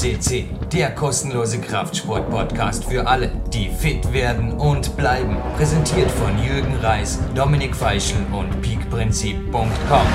CC, der kostenlose Kraftsport-Podcast für alle, die fit werden und bleiben. Präsentiert von Jürgen Reis, Dominik Feischl und peakprinzip.com.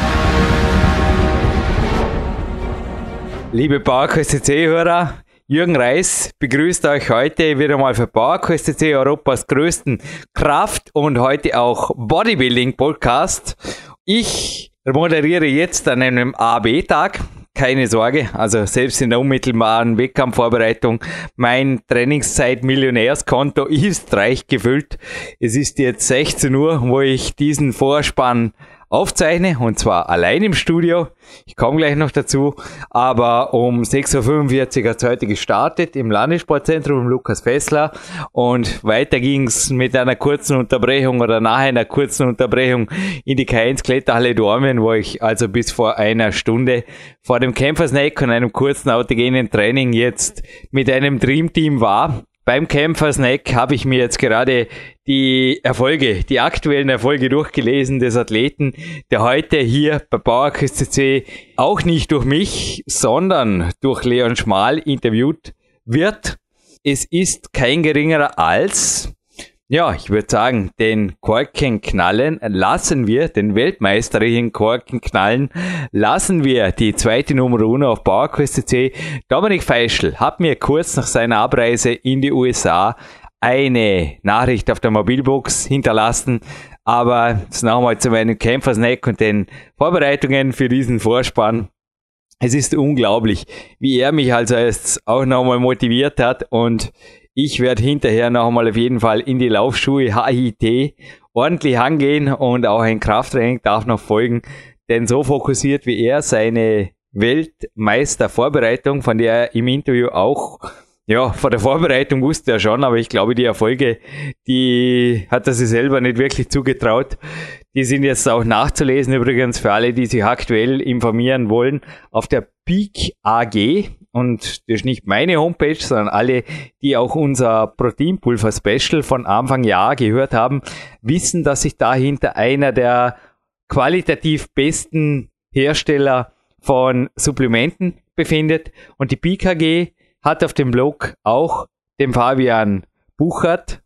Liebe PowerQuest CC-Hörer, Jürgen Reis begrüßt euch heute wieder mal für PowerQuest CC, Europas größten Kraft- und heute auch Bodybuilding-Podcast. Ich moderiere jetzt an einem AB-Tag keine Sorge, also selbst in der unmittelbaren Wettkampfvorbereitung, mein Trainingszeit Millionärskonto ist reich gefüllt. Es ist jetzt 16 Uhr, wo ich diesen Vorspann aufzeichne und zwar allein im Studio. Ich komme gleich noch dazu, aber um 6.45 Uhr hat es heute gestartet im Landessportzentrum Lukas Fessler. Und weiter ging es mit einer kurzen Unterbrechung oder nach einer kurzen Unterbrechung in die K1 Kletterhalle Dormien, wo ich also bis vor einer Stunde vor dem Kämpfersnack und einem kurzen autogenen Training jetzt mit einem Dreamteam war beim Kämpfer-Snack habe ich mir jetzt gerade die Erfolge, die aktuellen Erfolge durchgelesen des Athleten, der heute hier bei Bauerküste CC auch nicht durch mich, sondern durch Leon Schmal interviewt wird. Es ist kein geringerer als ja, ich würde sagen, den Korken knallen lassen wir, den weltmeisterlichen Korken knallen lassen wir die zweite Nummer 1 auf PowerQuest C. Dominik Feischl hat mir kurz nach seiner Abreise in die USA eine Nachricht auf der Mobilbox hinterlassen, aber jetzt nochmal zu meinem Kämpfersnack und den Vorbereitungen für diesen Vorspann. Es ist unglaublich, wie er mich also jetzt auch nochmal motiviert hat und ich werde hinterher noch einmal auf jeden Fall in die Laufschuhe HIT ordentlich angehen und auch ein Krafttraining darf noch folgen, denn so fokussiert wie er seine Weltmeistervorbereitung, von der er im Interview auch ja, vor der Vorbereitung wusste er schon, aber ich glaube, die Erfolge, die hat er sich selber nicht wirklich zugetraut. Die sind jetzt auch nachzulesen, übrigens für alle, die sich aktuell informieren wollen, auf der Peak AG, und das ist nicht meine Homepage, sondern alle, die auch unser Proteinpulver Special von Anfang Jahr gehört haben, wissen, dass sich dahinter einer der qualitativ besten Hersteller von Supplementen befindet. Und die BKG hat auf dem Blog auch dem Fabian Buchert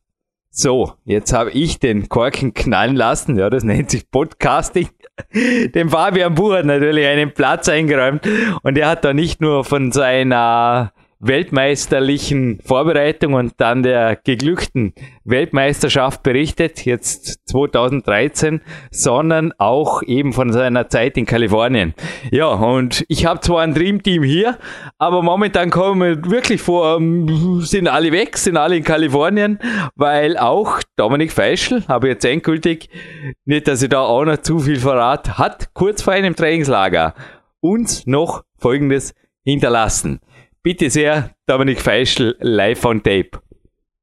so, jetzt habe ich den Korken knallen lassen. Ja, das nennt sich Podcasting. Dem Fabian Buch natürlich einen Platz eingeräumt und er hat da nicht nur von seiner weltmeisterlichen Vorbereitung und dann der geglückten Weltmeisterschaft berichtet, jetzt 2013, sondern auch eben von seiner Zeit in Kalifornien. Ja, und ich habe zwar ein Dreamteam hier, aber momentan kommen wir wirklich vor, ähm, sind alle weg, sind alle in Kalifornien, weil auch Dominik Feischl, habe jetzt endgültig, nicht, dass ich da auch noch zu viel verrat, hat kurz vor einem Trainingslager uns noch Folgendes hinterlassen. Bitte sehr, Dominik Feischl, live on tape.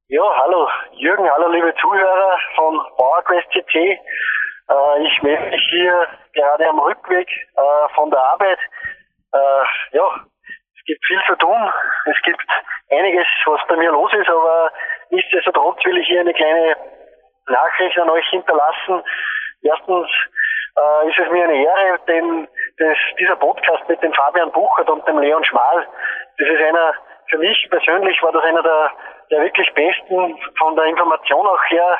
Ja, hallo Jürgen, hallo liebe Zuhörer von PowerQuest CC. Äh, ich melde mich hier gerade am Rückweg äh, von der Arbeit. Äh, ja, es gibt viel zu tun. Es gibt einiges, was bei mir los ist, aber nichtsdestotrotz will ich hier eine kleine Nachricht an euch hinterlassen. Erstens äh, ist es mir eine Ehre, denn das, dieser Podcast mit dem Fabian Buchert und dem Leon Schmal das ist einer, für mich persönlich war das einer der, der wirklich besten von der Information auch her.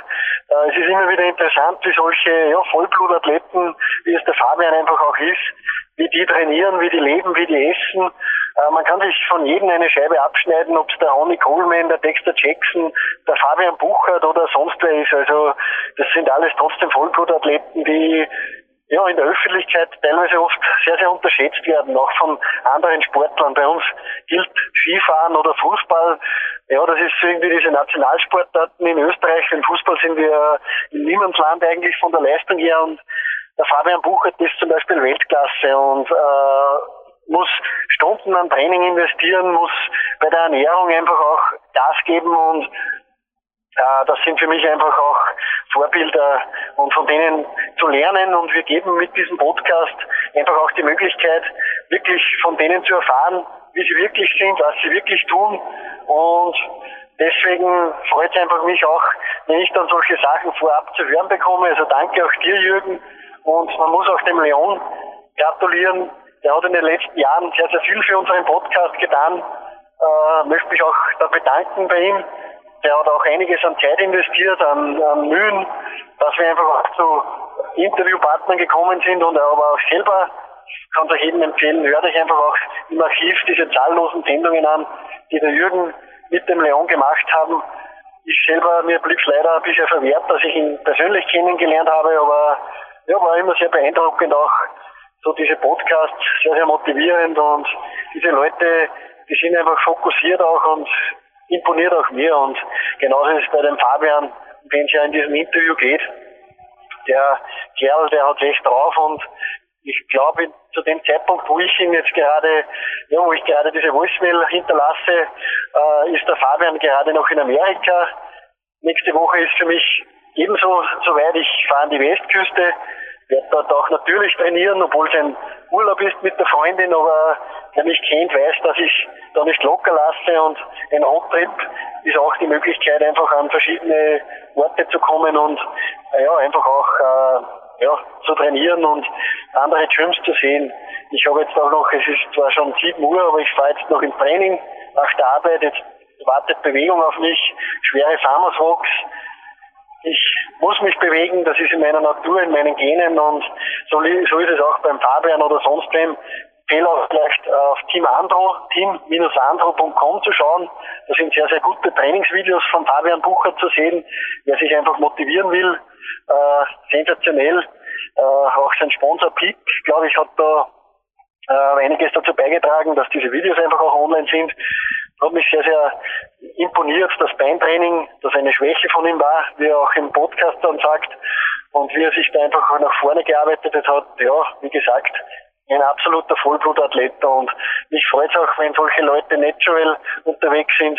Äh, es ist immer wieder interessant, wie solche ja, Vollblutathleten, wie es der Fabian einfach auch ist, wie die trainieren, wie die leben, wie die essen. Äh, man kann sich von jedem eine Scheibe abschneiden, ob es der Ronnie Coleman, der Dexter Jackson, der Fabian Buchert oder sonst wer ist. Also das sind alles trotzdem Vollblutathleten, die ja, in der Öffentlichkeit teilweise oft sehr, sehr unterschätzt werden, auch von anderen Sportlern. Bei uns gilt Skifahren oder Fußball, ja, das ist irgendwie diese Nationalsportarten in Österreich. Im Fußball sind wir im Niemandsland eigentlich von der Leistung her und der Fabian Buchert ist zum Beispiel Weltklasse und äh, muss Stunden an Training investieren, muss bei der Ernährung einfach auch Gas geben und das sind für mich einfach auch Vorbilder und von denen zu lernen. Und wir geben mit diesem Podcast einfach auch die Möglichkeit, wirklich von denen zu erfahren, wie sie wirklich sind, was sie wirklich tun. Und deswegen freut es einfach mich auch, wenn ich dann solche Sachen vorab zu hören bekomme. Also danke auch dir, Jürgen. Und man muss auch dem Leon gratulieren. Der hat in den letzten Jahren sehr, sehr viel für unseren Podcast getan. Äh, möchte mich auch da bedanken bei ihm. Der hat auch einiges an Zeit investiert, an, an Mühen, dass wir einfach auch zu Interviewpartnern gekommen sind und er aber auch selber kann euch jedem empfehlen, hört euch einfach auch im Archiv diese zahllosen Sendungen an, die der Jürgen mit dem Leon gemacht haben. Ich selber, mir blieb es leider ein bisschen verwehrt, dass ich ihn persönlich kennengelernt habe, aber ja, war immer sehr beeindruckend auch so diese Podcasts, sehr, sehr motivierend und diese Leute, die sind einfach fokussiert auch und imponiert auch mir und genauso ist es bei dem Fabian, den es ja in diesem Interview geht. Der Kerl, der hat echt drauf und ich glaube, zu dem Zeitpunkt, wo ich ihn jetzt gerade, ja, wo ich gerade diese Voicemail hinterlasse, äh, ist der Fabian gerade noch in Amerika. Nächste Woche ist für mich ebenso soweit. Ich fahre an die Westküste, werde dort auch natürlich trainieren, obwohl es ein Urlaub ist mit der Freundin, aber wer mich kennt, weiß, dass ich da nicht locker lasse und ein Roadtrip ist auch die Möglichkeit, einfach an verschiedene Orte zu kommen und ja, einfach auch äh, ja, zu trainieren und andere Gyms zu sehen. Ich habe jetzt auch noch, es ist zwar schon 7 Uhr, aber ich fahre jetzt noch im Training nach der Arbeit. Jetzt wartet Bewegung auf mich, schwere Farmers Walks. Ich muss mich bewegen, das ist in meiner Natur, in meinen Genen und so, so ist es auch beim Fabian oder sonst wem auch vielleicht auf Team Andro, team-andro.com zu schauen. Da sind sehr, sehr gute Trainingsvideos von Fabian Bucher zu sehen, wer sich einfach motivieren will. Äh, sensationell. Äh, auch sein Sponsor Peak, glaube ich, hat da äh, einiges dazu beigetragen, dass diese Videos einfach auch online sind. Hat mich sehr, sehr imponiert, das Beintraining, das eine Schwäche von ihm war, wie er auch im Podcast dann sagt. Und wie er sich da einfach nach vorne gearbeitet hat, ja, wie gesagt, ein absoluter Vollblutathlet und mich freut es auch, wenn solche Leute natural unterwegs sind.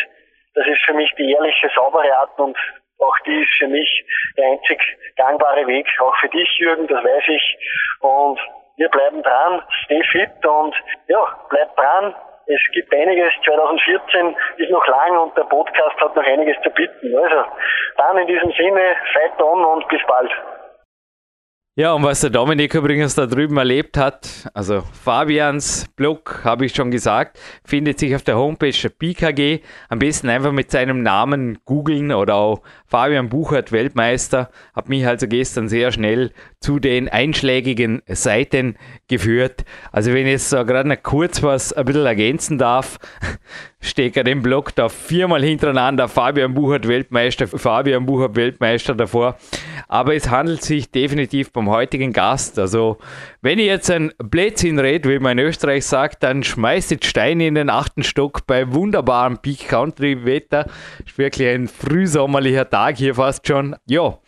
Das ist für mich die ehrliche, saubere Art und auch die ist für mich der einzig gangbare Weg, auch für dich, Jürgen, das weiß ich. Und wir bleiben dran, stay fit und ja, bleib dran. Es gibt einiges, 2014 ist noch lang und der Podcast hat noch einiges zu bieten. Also, dann in diesem Sinne, fight on und bis bald. Ja, und was der Dominik übrigens da drüben erlebt hat, also Fabians Blog, habe ich schon gesagt, findet sich auf der Homepage der PKG. Am besten einfach mit seinem Namen googeln oder auch Fabian Buchert Weltmeister. Hat mich also gestern sehr schnell zu den einschlägigen Seiten geführt. Also wenn ich jetzt so gerade noch kurz was ein bisschen ergänzen darf, stecke den Blog da viermal hintereinander Fabian Buchert Weltmeister, Fabian Buchert Weltmeister davor. Aber es handelt sich definitiv beim heutigen Gast. Also wenn ich jetzt ein Blödsinn rede, wie man in Österreich sagt, dann schmeißt jetzt Steine in den achten Stock bei wunderbarem Peak Country Wetter. Ist wirklich ein frühsommerlicher Tag hier fast schon. Ja,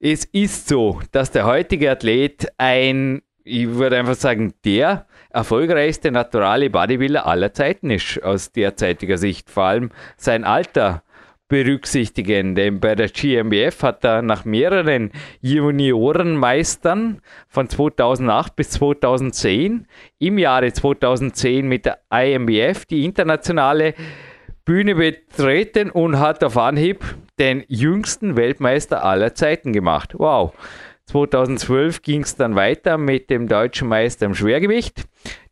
es ist so, dass der heutige Athlet ein ich würde einfach sagen, der erfolgreichste naturale Bodybuilder aller Zeiten ist aus derzeitiger Sicht. Vor allem sein Alter berücksichtigen, denn bei der GmbF hat er nach mehreren Juniorenmeistern von 2008 bis 2010 im Jahre 2010 mit der IMBF die internationale Bühne betreten und hat auf Anhieb den jüngsten Weltmeister aller Zeiten gemacht. Wow. 2012 ging es dann weiter mit dem deutschen Meister im Schwergewicht.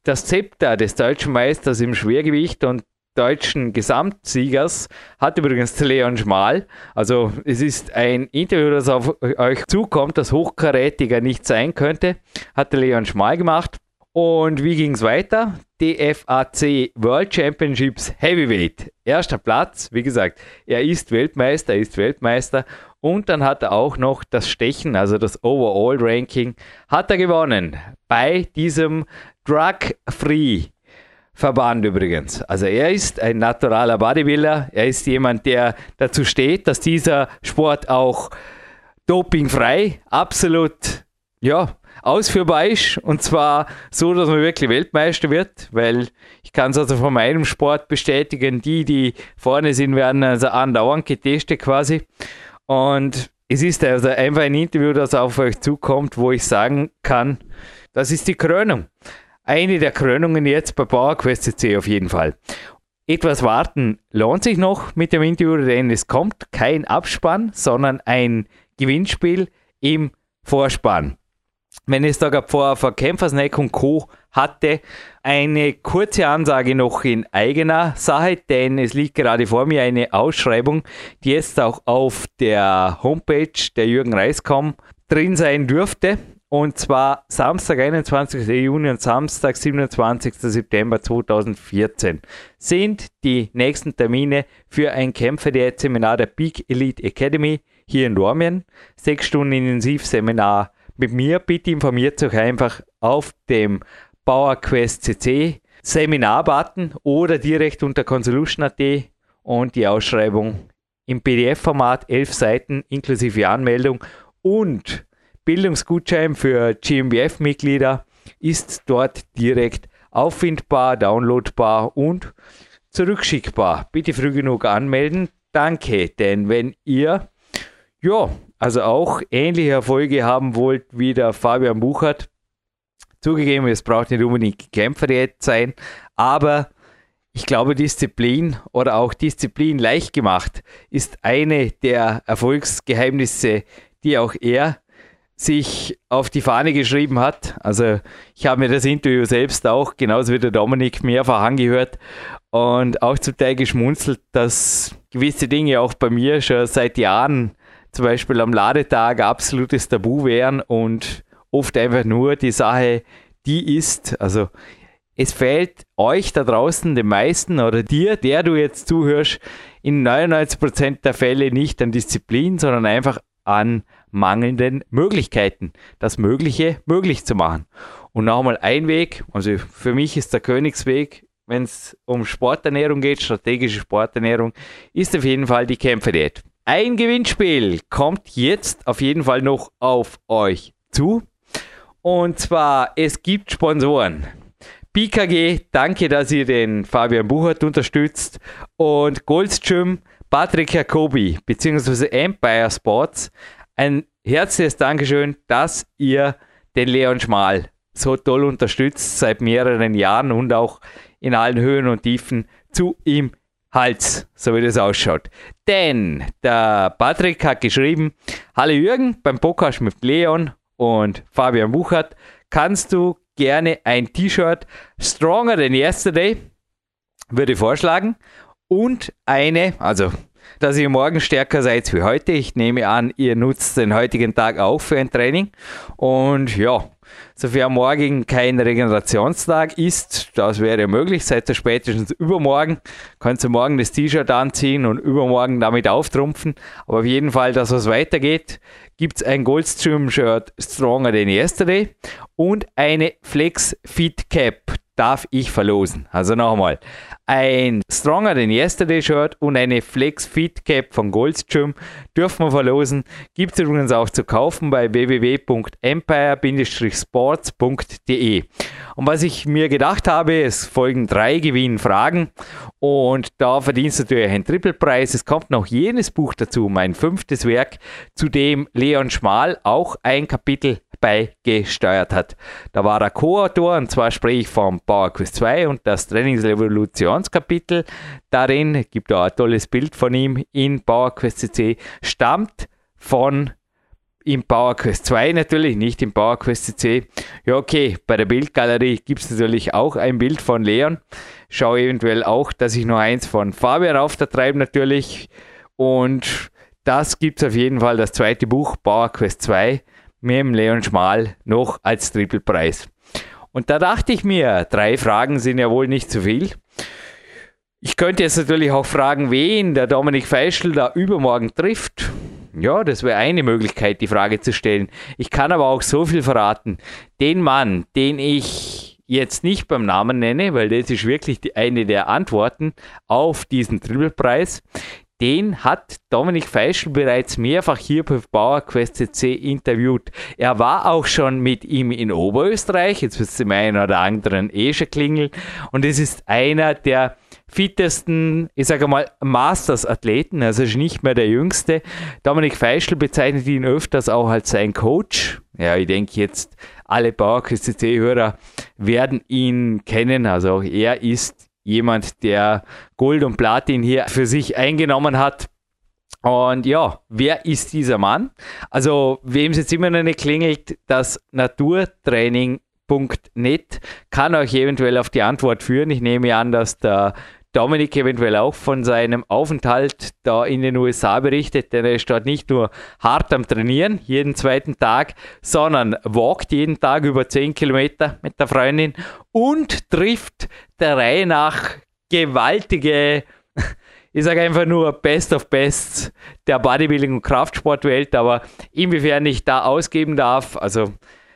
Das Zepter des deutschen Meisters im Schwergewicht und deutschen Gesamtsiegers hat übrigens Leon Schmal. Also es ist ein Interview, das auf euch zukommt, das hochkarätiger nicht sein könnte. Hat Leon Schmal gemacht. Und wie ging es weiter? DFAC World Championships Heavyweight. Erster Platz, wie gesagt, er ist Weltmeister, er ist Weltmeister. Und dann hat er auch noch das Stechen, also das Overall Ranking, hat er gewonnen bei diesem Drug-Free Verband übrigens. Also er ist ein naturaler Bodybuilder. Er ist jemand, der dazu steht, dass dieser Sport auch dopingfrei, absolut, ja, ausführbar ist. Und zwar so, dass man wirklich Weltmeister wird, weil ich kann es also von meinem Sport bestätigen, die, die vorne sind, werden also andauernd getestet quasi. Und es ist also einfach ein Interview, das auf euch zukommt, wo ich sagen kann, das ist die Krönung eine der Krönungen jetzt bei PowerQuest CC auf jeden Fall. Etwas warten lohnt sich noch mit dem Interview, denn es kommt kein Abspann, sondern ein Gewinnspiel im Vorspann. wenn es da gerade vor, vor Kämpfersnack und Co. hatte, eine kurze Ansage noch in eigener Sache, denn es liegt gerade vor mir eine Ausschreibung, die jetzt auch auf der Homepage der Jürgen Reiskom drin sein dürfte. Und zwar Samstag, 21. Juni und Samstag, 27. September 2014 sind die nächsten Termine für ein Kämpferdiät-Seminar der Peak Elite Academy hier in Dormien. Sechs Stunden Intensivseminar mit mir. Bitte informiert euch einfach auf dem PowerQuest CC Seminar-Button oder direkt unter Consolution.at und die Ausschreibung im PDF-Format, elf Seiten inklusive Anmeldung und Bildungsgutschein für GmbF-Mitglieder ist dort direkt auffindbar, downloadbar und zurückschickbar. Bitte früh genug anmelden. Danke, denn wenn ihr ja, also auch ähnliche Erfolge haben wollt wie der Fabian Buchert, zugegeben, es braucht nicht unbedingt Kämpferdiät sein, aber ich glaube, Disziplin oder auch Disziplin leicht gemacht ist eine der Erfolgsgeheimnisse, die auch er sich auf die Fahne geschrieben hat. Also ich habe mir das Interview selbst auch, genauso wie der Dominik, mehrfach angehört und auch zum Teil geschmunzelt, dass gewisse Dinge auch bei mir schon seit Jahren, zum Beispiel am Ladetag, absolutes Tabu wären und oft einfach nur die Sache, die ist, also es fällt euch da draußen, den meisten oder dir, der du jetzt zuhörst, in 99% der Fälle nicht an Disziplin, sondern einfach an mangelnden Möglichkeiten, das Mögliche möglich zu machen. Und nochmal ein Weg, also für mich ist der Königsweg, wenn es um Sporternährung geht, strategische Sporternährung, ist auf jeden Fall die Kämpferdiät. Ein Gewinnspiel kommt jetzt auf jeden Fall noch auf euch zu. Und zwar, es gibt Sponsoren. PKG, danke, dass ihr den Fabian Buchert unterstützt. Und Goldstream, Patrick Jacobi bzw. Empire Sports, ein herzliches Dankeschön, dass ihr den Leon Schmal so toll unterstützt seit mehreren Jahren und auch in allen Höhen und Tiefen zu ihm Hals, so wie das ausschaut. Denn der Patrick hat geschrieben, Hallo Jürgen, beim Podcast mit Leon und Fabian Buchert kannst du gerne ein T-Shirt Stronger than Yesterday, würde ich vorschlagen, und eine, also dass ihr morgen stärker seid wie heute. Ich nehme an, ihr nutzt den heutigen Tag auch für ein Training. Und ja, sofern morgen kein Regenerationstag ist, das wäre möglich, seid ihr spätestens übermorgen, könnt ihr morgen das T-Shirt anziehen und übermorgen damit auftrumpfen. Aber auf jeden Fall, dass was weitergeht, gibt es ein Goldstream-Shirt Stronger Than Yesterday und eine Flex Fit Cap darf ich verlosen. Also nochmal, ein Stronger Than Yesterday Shirt und eine Flex Fit Cap von Goldstream dürfen wir verlosen. Gibt es übrigens auch zu kaufen bei www.empire-sports.de. Und was ich mir gedacht habe, es folgen drei Gewinnfragen und da verdienst du natürlich einen Trippelpreis. Es kommt noch jenes Buch dazu, mein fünftes Werk, zu dem Leon Schmal auch ein Kapitel beigesteuert hat. Da war er Co-Autor und zwar spreche ich vom Power Quiz 2 und das Trainingsrevolutionskapitel. Darin gibt er ein tolles Bild von ihm in Power Quest CC, stammt von im Power Quest 2 natürlich, nicht im Power Quest CC. Ja, okay, bei der Bildgalerie gibt es natürlich auch ein Bild von Leon. Schau eventuell auch, dass ich noch eins von Fabian auftreibe natürlich. Und das gibt es auf jeden Fall, das zweite Buch, Power Quest 2 mit dem Leon Schmal noch als Trippelpreis. Und da dachte ich mir, drei Fragen sind ja wohl nicht zu viel. Ich könnte jetzt natürlich auch fragen, wen der Dominik Feischl da übermorgen trifft. Ja, das wäre eine Möglichkeit, die Frage zu stellen. Ich kann aber auch so viel verraten. Den Mann, den ich jetzt nicht beim Namen nenne, weil das ist wirklich eine der Antworten auf diesen Trippelpreis, den hat Dominik Feischl bereits mehrfach hier bei PowerQuest CC interviewt. Er war auch schon mit ihm in Oberösterreich, jetzt wird es dem einen oder anderen eh schon klingeln. Und es ist einer der fittesten, ich sage mal, Masters-Athleten, also ist nicht mehr der jüngste. Dominik Feischl bezeichnet ihn öfters auch als sein Coach. Ja, ich denke jetzt, alle PowerQuest CC-Hörer werden ihn kennen. Also auch er ist jemand, der Gold und Platin hier für sich eingenommen hat. Und ja, wer ist dieser Mann? Also, wem es jetzt immer noch nicht klingelt, das Naturtraining.net kann euch eventuell auf die Antwort führen. Ich nehme an, dass der Dominik eventuell auch von seinem Aufenthalt da in den USA berichtet, denn er ist dort nicht nur hart am Trainieren, jeden zweiten Tag, sondern walkt jeden Tag über 10 Kilometer mit der Freundin und trifft der Reihe nach gewaltige, ich sage einfach nur Best of Bests der Bodybuilding- und Kraftsportwelt, aber inwiefern ich da ausgeben darf, also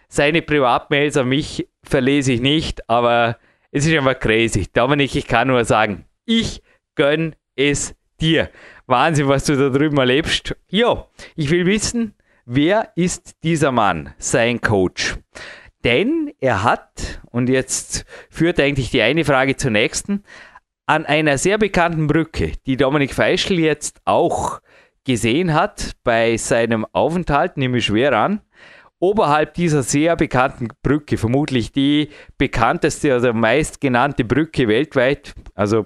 seine Privatmails an mich verlese ich nicht, aber es ist einfach crazy. Dominik, ich kann nur sagen, ich gönn es dir. Wahnsinn, was du da drüben erlebst. Ja, ich will wissen, wer ist dieser Mann, sein Coach? Denn er hat, und jetzt führt eigentlich die eine Frage zur nächsten, an einer sehr bekannten Brücke, die Dominik Feischl jetzt auch gesehen hat bei seinem Aufenthalt, nehme ich schwer an, oberhalb dieser sehr bekannten Brücke, vermutlich die bekannteste oder also meistgenannte Brücke weltweit, also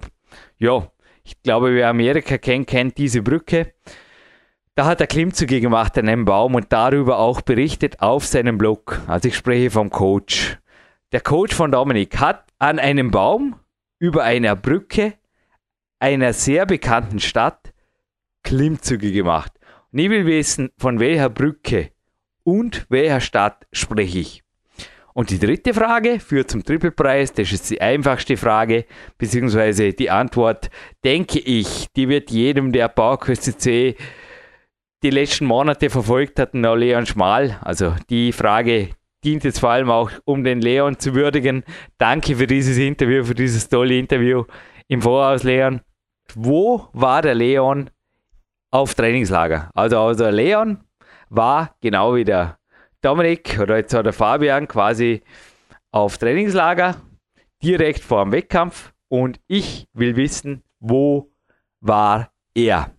ja, ich glaube, wer Amerika kennt, kennt diese Brücke. Da hat er Klimmzüge gemacht an einem Baum und darüber auch berichtet auf seinem Blog. Also ich spreche vom Coach. Der Coach von Dominik hat an einem Baum über einer Brücke einer sehr bekannten Stadt Klimmzüge gemacht. Und ich will wissen, von welcher Brücke und welcher Stadt spreche ich? Und die dritte Frage führt zum Trippelpreis. Das ist die einfachste Frage, beziehungsweise die Antwort, denke ich, die wird jedem, der Baukost C die letzten Monate verfolgt hat, noch Leon Schmal. Also die Frage dient jetzt vor allem auch, um den Leon zu würdigen. Danke für dieses Interview, für dieses tolle Interview im Voraus, Leon. Wo war der Leon auf Trainingslager? Also, also Leon war genau wie der Dominik oder jetzt hat der Fabian quasi auf Trainingslager direkt vor dem Wettkampf und ich will wissen, wo war er?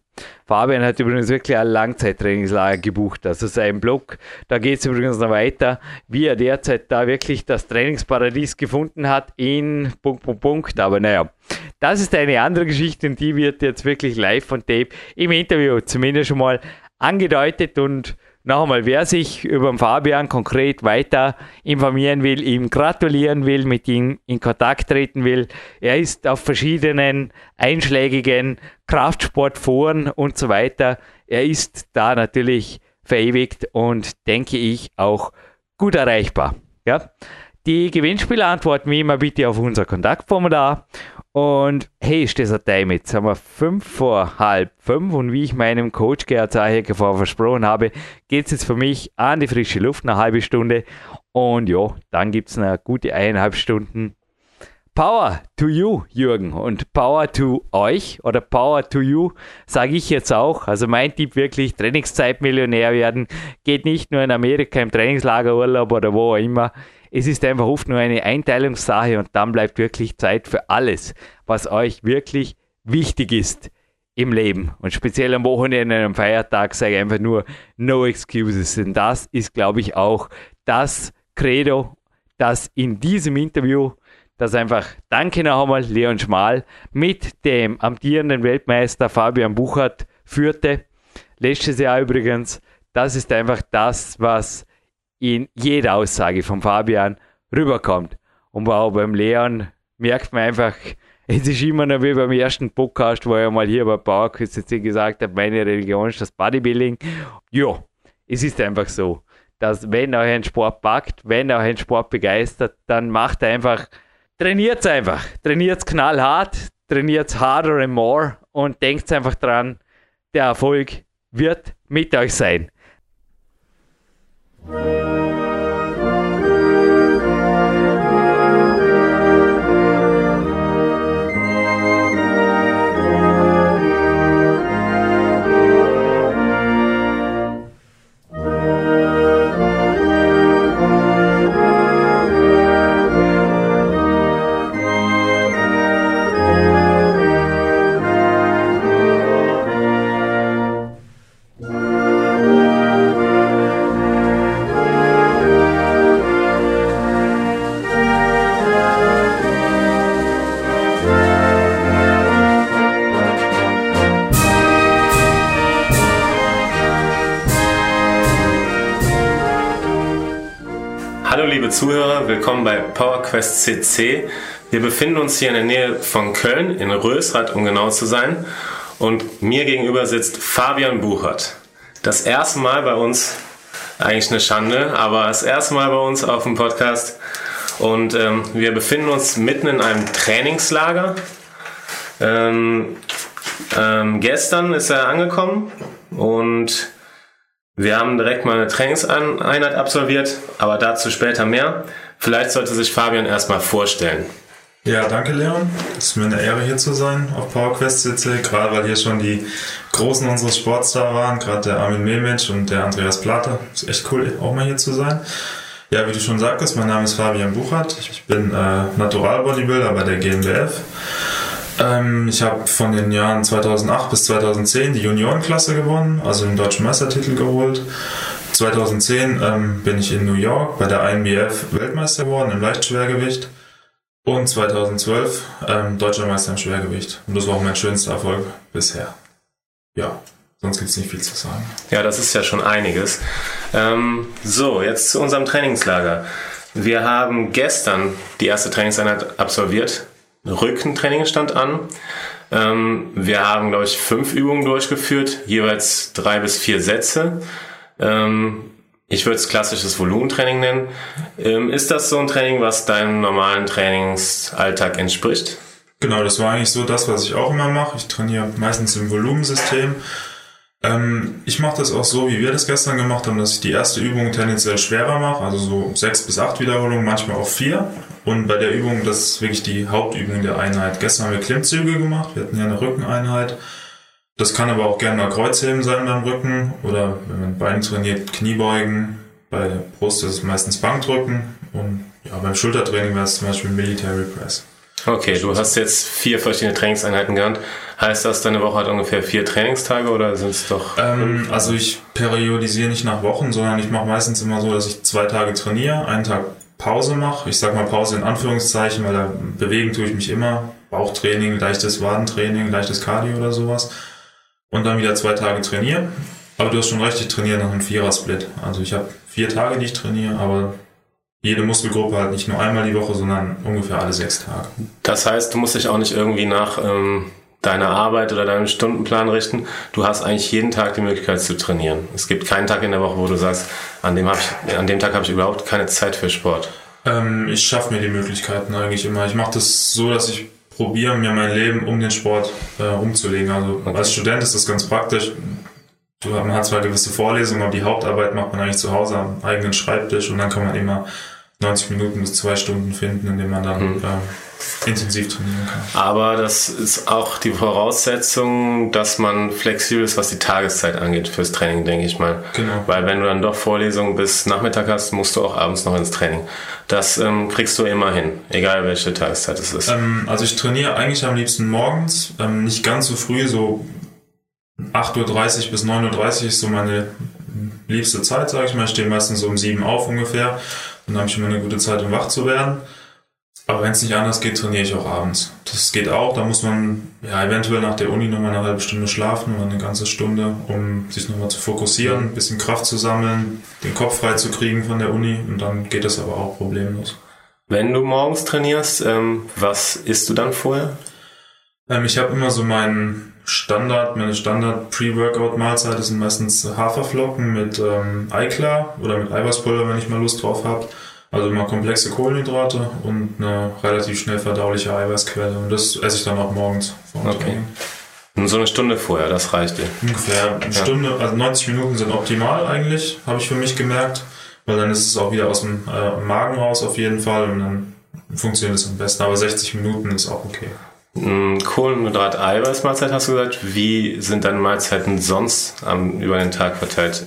Fabian hat übrigens wirklich ein Langzeittrainingslager gebucht, also sein Blog. Da geht es übrigens noch weiter, wie er derzeit da wirklich das Trainingsparadies gefunden hat in Punkt, Punkt, Punkt. Aber naja, das ist eine andere Geschichte und die wird jetzt wirklich live von Tape im Interview zumindest schon mal angedeutet und noch einmal, wer sich über Fabian konkret weiter informieren will, ihm gratulieren will, mit ihm in Kontakt treten will, er ist auf verschiedenen einschlägigen Kraftsportforen und so weiter. Er ist da natürlich verewigt und denke ich auch gut erreichbar. Ja? Die Gewinnspieler antworten wie immer bitte auf unser Kontaktformular und hey, ist das ein Time. Jetzt haben wir fünf vor halb fünf und wie ich meinem Coach Gerhard Zahecker vorher versprochen habe, geht es jetzt für mich an die frische Luft, eine halbe Stunde. Und ja, dann gibt es eine gute eineinhalb Stunden Power to you, Jürgen. Und Power to euch oder Power to you, sage ich jetzt auch. Also mein Tipp wirklich, Trainingszeitmillionär werden, geht nicht nur in Amerika im Trainingslagerurlaub oder wo auch immer. Es ist einfach oft nur eine Einteilungssache und dann bleibt wirklich Zeit für alles, was euch wirklich wichtig ist im Leben. Und speziell am Wochenende, am Feiertag, sage ich einfach nur No Excuses. Denn das ist, glaube ich, auch das Credo, das in diesem Interview, das einfach, danke noch einmal, Leon Schmal, mit dem amtierenden Weltmeister Fabian Buchert führte. Letztes Jahr übrigens. Das ist einfach das, was in jeder Aussage von Fabian rüberkommt. Und auch beim Leon merkt man einfach, es ist immer noch wie beim ersten Podcast, wo er mal hier bei PowerQuest gesagt hat, meine Religion ist das Bodybuilding. Ja, es ist einfach so, dass wenn euch ein Sport packt, wenn euch ein Sport begeistert, dann macht einfach, trainiert einfach, trainiert knallhart, trainiert harder and more und denkt einfach dran, der Erfolg wird mit euch sein. Willkommen bei PowerQuest CC. Wir befinden uns hier in der Nähe von Köln, in Rösrath, um genau zu sein. Und mir gegenüber sitzt Fabian Buchert. Das erste Mal bei uns, eigentlich eine Schande, aber das erste Mal bei uns auf dem Podcast. Und ähm, wir befinden uns mitten in einem Trainingslager. Ähm, ähm, gestern ist er angekommen und wir haben direkt mal eine Trainingseinheit absolviert, aber dazu später mehr. Vielleicht sollte sich Fabian erstmal vorstellen. Ja, danke Leon. Es ist mir eine Ehre hier zu sein auf PowerQuest CC, gerade weil hier schon die Großen unseres Sports da waren, gerade der Armin Memic und der Andreas Plater. Ist echt cool, auch mal hier zu sein. Ja, wie du schon sagtest, mein Name ist Fabian Buchert. Ich bin äh, Natural-Bodybuilder bei der GmbF. Ähm, ich habe von den Jahren 2008 bis 2010 die Juniorenklasse gewonnen, also den deutschen Meistertitel geholt. 2010 ähm, bin ich in New York bei der INBF Weltmeister geworden im Leichtschwergewicht und 2012 ähm, deutscher Meister im Schwergewicht. Und das war auch mein schönster Erfolg bisher. Ja, sonst gibt es nicht viel zu sagen. Ja, das ist ja schon einiges. Ähm, so, jetzt zu unserem Trainingslager. Wir haben gestern die erste Trainingseinheit absolviert. Rückentraining stand an. Ähm, wir haben, glaube ich, fünf Übungen durchgeführt, jeweils drei bis vier Sätze. Ähm, ich würde es klassisches Volumentraining nennen. Ähm, ist das so ein Training, was deinem normalen Trainingsalltag entspricht? Genau, das war eigentlich so das, was ich auch immer mache. Ich trainiere meistens im Volumensystem. Ähm, ich mache das auch so, wie wir das gestern gemacht haben, dass ich die erste Übung tendenziell schwerer mache, also so sechs bis acht Wiederholungen, manchmal auch vier. Und bei der Übung, das ist wirklich die Hauptübung der Einheit. Gestern haben wir Klimmzüge gemacht, wir hatten ja eine Rückeneinheit. Das kann aber auch gerne mal Kreuzheben sein beim Rücken oder wenn man Beine trainiert, Kniebeugen. Bei der Brust ist es meistens Bankdrücken und ja, beim Schultertraining wäre es zum Beispiel Military Press. Okay, du hast jetzt vier verschiedene Trainingseinheiten gehabt. Heißt das, deine Woche hat ungefähr vier Trainingstage oder sind es doch? Ähm, also ich periodisiere nicht nach Wochen, sondern ich mache meistens immer so, dass ich zwei Tage trainiere, einen Tag Pause mache. Ich sag mal Pause in Anführungszeichen, weil da bewegen tue ich mich immer. Bauchtraining, leichtes Wadentraining, leichtes Cardio oder sowas. Und dann wieder zwei Tage trainiere. Aber du hast schon recht, ich trainiere nach einem Vierer-Split. Also ich habe vier Tage, die ich trainiere, aber jede Muskelgruppe halt nicht nur einmal die Woche, sondern ungefähr alle sechs Tage. Das heißt, du musst dich auch nicht irgendwie nach ähm, deiner Arbeit oder deinem Stundenplan richten. Du hast eigentlich jeden Tag die Möglichkeit zu trainieren. Es gibt keinen Tag in der Woche, wo du sagst, an dem, ich, an dem Tag habe ich überhaupt keine Zeit für Sport. Ähm, ich schaffe mir die Möglichkeiten eigentlich immer. Ich mache das so, dass ich probiere, mir mein Leben um den Sport äh, umzulegen. Also okay. als Student ist das ganz praktisch. Man hat zwar gewisse Vorlesungen, aber die Hauptarbeit macht man eigentlich zu Hause am eigenen Schreibtisch und dann kann man immer 90 Minuten bis zwei Stunden finden, in denen man dann mhm. äh, intensiv trainieren kann. Aber das ist auch die Voraussetzung, dass man flexibel ist, was die Tageszeit angeht fürs Training, denke ich mal. Genau. Weil wenn du dann doch Vorlesungen bis Nachmittag hast, musst du auch abends noch ins Training. Das ähm, kriegst du immer hin, egal welche Tageszeit es ist. Ähm, also ich trainiere eigentlich am liebsten morgens, ähm, nicht ganz so früh, so 8.30 Uhr bis 9.30 Uhr ist so meine liebste Zeit, sage ich mal. Ich stehe meistens so um 7 auf ungefähr dann habe ich immer eine gute Zeit, um wach zu werden. Aber wenn es nicht anders geht, trainiere ich auch abends. Das geht auch. Da muss man ja eventuell nach der Uni nochmal eine halbe Stunde schlafen oder eine ganze Stunde, um sich nochmal zu fokussieren, ein bisschen Kraft zu sammeln, den Kopf frei zu kriegen von der Uni und dann geht das aber auch problemlos. Wenn du morgens trainierst, ähm, was isst du dann vorher? Ähm, ich habe immer so meinen Standard, meine Standard Pre-Workout-Mahlzeit sind meistens Haferflocken mit ähm, Eiklar oder mit Eiweißpulver, wenn ich mal Lust drauf habe. Also immer komplexe Kohlenhydrate und eine relativ schnell verdauliche Eiweißquelle. Und das esse ich dann auch morgens vor dem okay. Training. Und so eine Stunde vorher, das reicht dir? Ungefähr eine ja. Stunde, also 90 Minuten sind optimal eigentlich, habe ich für mich gemerkt. Weil dann ist es auch wieder aus dem äh, Magen raus auf jeden Fall und dann funktioniert es am besten. Aber 60 Minuten ist auch okay. Kohlenhydrat-Eiweiß-Mahlzeit hast du gesagt. Wie sind deine Mahlzeiten sonst am, über den Tag verteilt?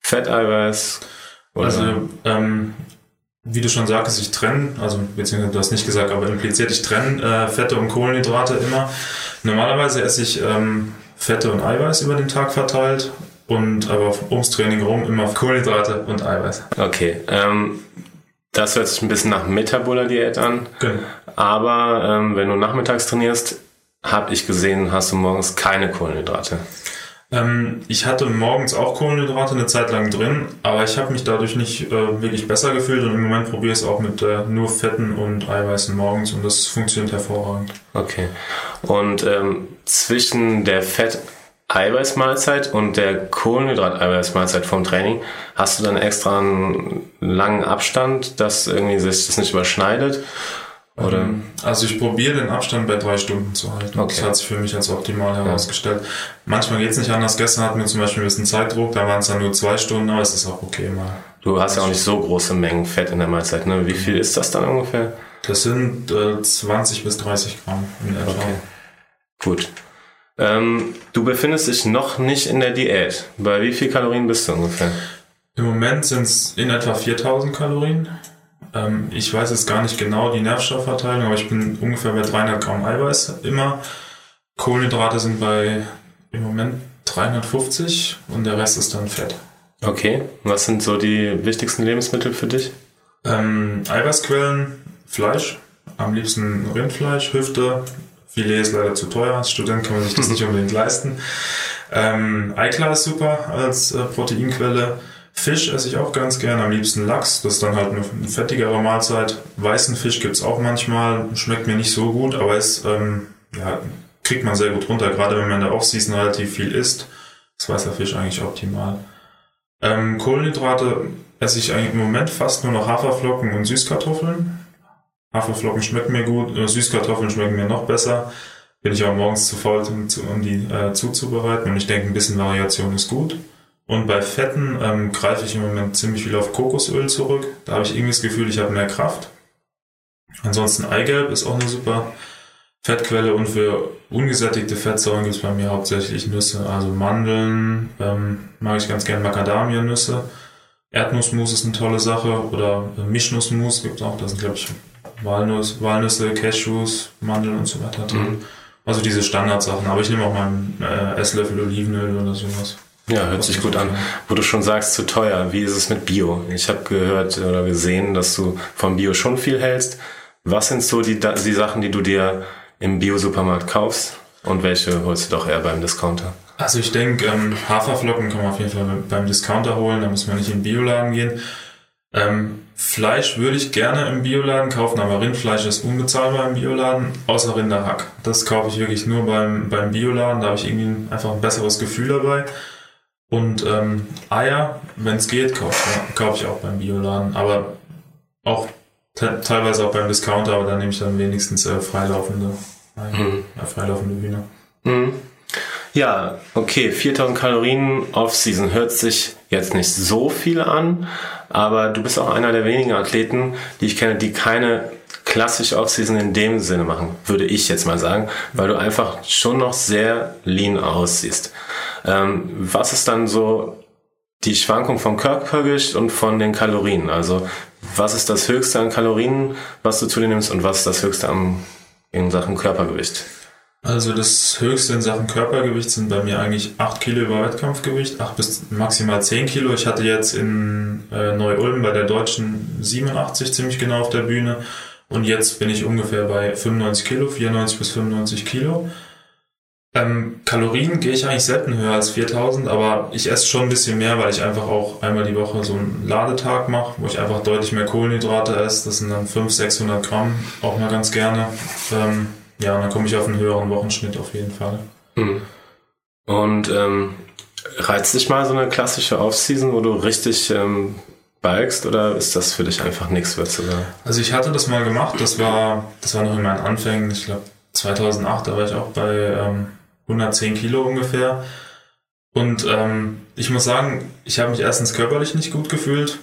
Fetteiweiß? Oder? Also, ähm, wie du schon sagtest, ich trenne, also beziehungsweise du hast nicht gesagt, aber impliziert, ich trenne äh, Fette und Kohlenhydrate immer. Normalerweise esse ich ähm, Fette und Eiweiß über den Tag verteilt und aber ums Training rum immer Kohlenhydrate und Eiweiß. Okay. Ähm, das hört sich ein bisschen nach Metabola-Diät an. Genau. Aber ähm, wenn du nachmittags trainierst, habe ich gesehen, hast du morgens keine Kohlenhydrate. Ähm, ich hatte morgens auch Kohlenhydrate eine Zeit lang drin, aber ich habe mich dadurch nicht äh, wirklich besser gefühlt und im Moment probiere ich es auch mit äh, nur Fetten und Eiweißen morgens und das funktioniert hervorragend. Okay. Und ähm, zwischen der Fett Eiweißmahlzeit und der Kohlenhydrat-Eiweißmahlzeit vom Training, hast du dann extra einen langen Abstand, dass irgendwie sich das nicht überschneidet? Oder? Ähm, also ich probiere den Abstand bei drei Stunden zu halten. Okay. Das hat sich für mich als optimal herausgestellt. Ja. Manchmal geht es nicht anders. Gestern hatten wir zum Beispiel ein bisschen Zeitdruck, da waren es dann nur zwei Stunden, aber es ist auch okay mal. Du hast ja auch nicht so große Mengen Fett in der Mahlzeit, ne? Wie viel ist das dann ungefähr? Das sind äh, 20 bis 30 Gramm in etwa. Okay. Gut. Ähm, du befindest dich noch nicht in der Diät. Bei wie viel Kalorien bist du ungefähr? Im Moment sind es in etwa 4000 Kalorien. Ähm, ich weiß jetzt gar nicht genau die Nährstoffverteilung, aber ich bin ungefähr bei 300 Gramm Eiweiß immer. Kohlenhydrate sind bei im Moment 350 und der Rest ist dann Fett. Okay, was sind so die wichtigsten Lebensmittel für dich? Ähm, Eiweißquellen, Fleisch, am liebsten Rindfleisch, Hüfte, Filet ist leider zu teuer, als Student kann man sich das nicht unbedingt leisten. Ähm, Eiklar ist super als äh, Proteinquelle. Fisch esse ich auch ganz gern, am liebsten Lachs, das ist dann halt eine fettigere Mahlzeit. Weißen Fisch gibt's auch manchmal, schmeckt mir nicht so gut, aber ist, ähm, ja, kriegt man sehr gut runter, gerade wenn man in der Offseason relativ viel isst. Ist weißer Fisch eigentlich optimal. Ähm, Kohlenhydrate esse ich eigentlich im Moment fast nur noch Haferflocken und Süßkartoffeln. Haferflocken schmecken mir gut, äh, Süßkartoffeln schmecken mir noch besser. Bin ich auch morgens zu faul, um, um die äh, zuzubereiten. Und ich denke, ein bisschen Variation ist gut. Und bei Fetten ähm, greife ich im Moment ziemlich viel auf Kokosöl zurück. Da habe ich irgendwie das Gefühl, ich habe mehr Kraft. Ansonsten Eigelb ist auch eine super Fettquelle und für ungesättigte Fettsäuren gibt es bei mir hauptsächlich Nüsse, also Mandeln, ähm, mag ich ganz gern Macadamia-Nüsse. Erdnussmus ist eine tolle Sache oder Mischnussmus gibt es auch, da sind glaube ich Walnuss, Walnüsse, Cashews, Mandeln und so weiter drin. Mhm. Also diese Standardsachen. Aber ich nehme auch mal einen äh, Esslöffel Olivenöl oder sowas. Ja, hört sich gut an. Wo du schon sagst, zu teuer. Wie ist es mit Bio? Ich habe gehört oder gesehen, dass du vom Bio schon viel hältst. Was sind so die, die Sachen, die du dir im Bio-Supermarkt kaufst? Und welche holst du doch eher beim Discounter? Also ich denke, ähm, Haferflocken kann man auf jeden Fall beim Discounter holen. Da muss man nicht in den Bioladen gehen. Ähm, Fleisch würde ich gerne im Bioladen kaufen, aber Rindfleisch ist unbezahlbar im Bioladen, außer Rinderhack. Das kaufe ich wirklich nur beim, beim Bioladen, da habe ich irgendwie einfach ein besseres Gefühl dabei. Und ähm, Eier, wenn es geht, kaufe kauf ich auch beim Bioladen, aber auch te teilweise auch beim Discounter, aber da nehme ich dann wenigstens äh, freilaufende, Eier, mhm. ja, freilaufende Hühner. Mhm. Ja, okay, 4000 Kalorien Off-Season hört sich jetzt nicht so viel an, aber du bist auch einer der wenigen Athleten, die ich kenne, die keine klassische Off-Season in dem Sinne machen, würde ich jetzt mal sagen, weil du einfach schon noch sehr lean aussiehst. Ähm, was ist dann so die Schwankung vom Körpergewicht und von den Kalorien? Also was ist das Höchste an Kalorien, was du zu dir nimmst und was ist das Höchste an, in Sachen Körpergewicht? Also das höchste in Sachen Körpergewicht sind bei mir eigentlich 8 Kilo über Wettkampfgewicht, 8 bis maximal 10 Kilo. Ich hatte jetzt in äh, Neu-Ulm bei der Deutschen 87 ziemlich genau auf der Bühne und jetzt bin ich ungefähr bei 95 Kilo, 94 bis 95 Kilo. Ähm, Kalorien gehe ich eigentlich selten höher als 4000, aber ich esse schon ein bisschen mehr, weil ich einfach auch einmal die Woche so einen Ladetag mache, wo ich einfach deutlich mehr Kohlenhydrate esse. Das sind dann 500, 600 Gramm, auch mal ganz gerne. Ähm, ja, dann komme ich auf einen höheren Wochenschnitt auf jeden Fall. Mhm. Und ähm, reizt dich mal so eine klassische Offseason, wo du richtig ähm, balkst oder ist das für dich einfach nichts, würdest du sagen? Also ich hatte das mal gemacht, das war, das war noch in meinen Anfängen, ich glaube 2008, da war ich auch bei ähm, 110 Kilo ungefähr. Und ähm, ich muss sagen, ich habe mich erstens körperlich nicht gut gefühlt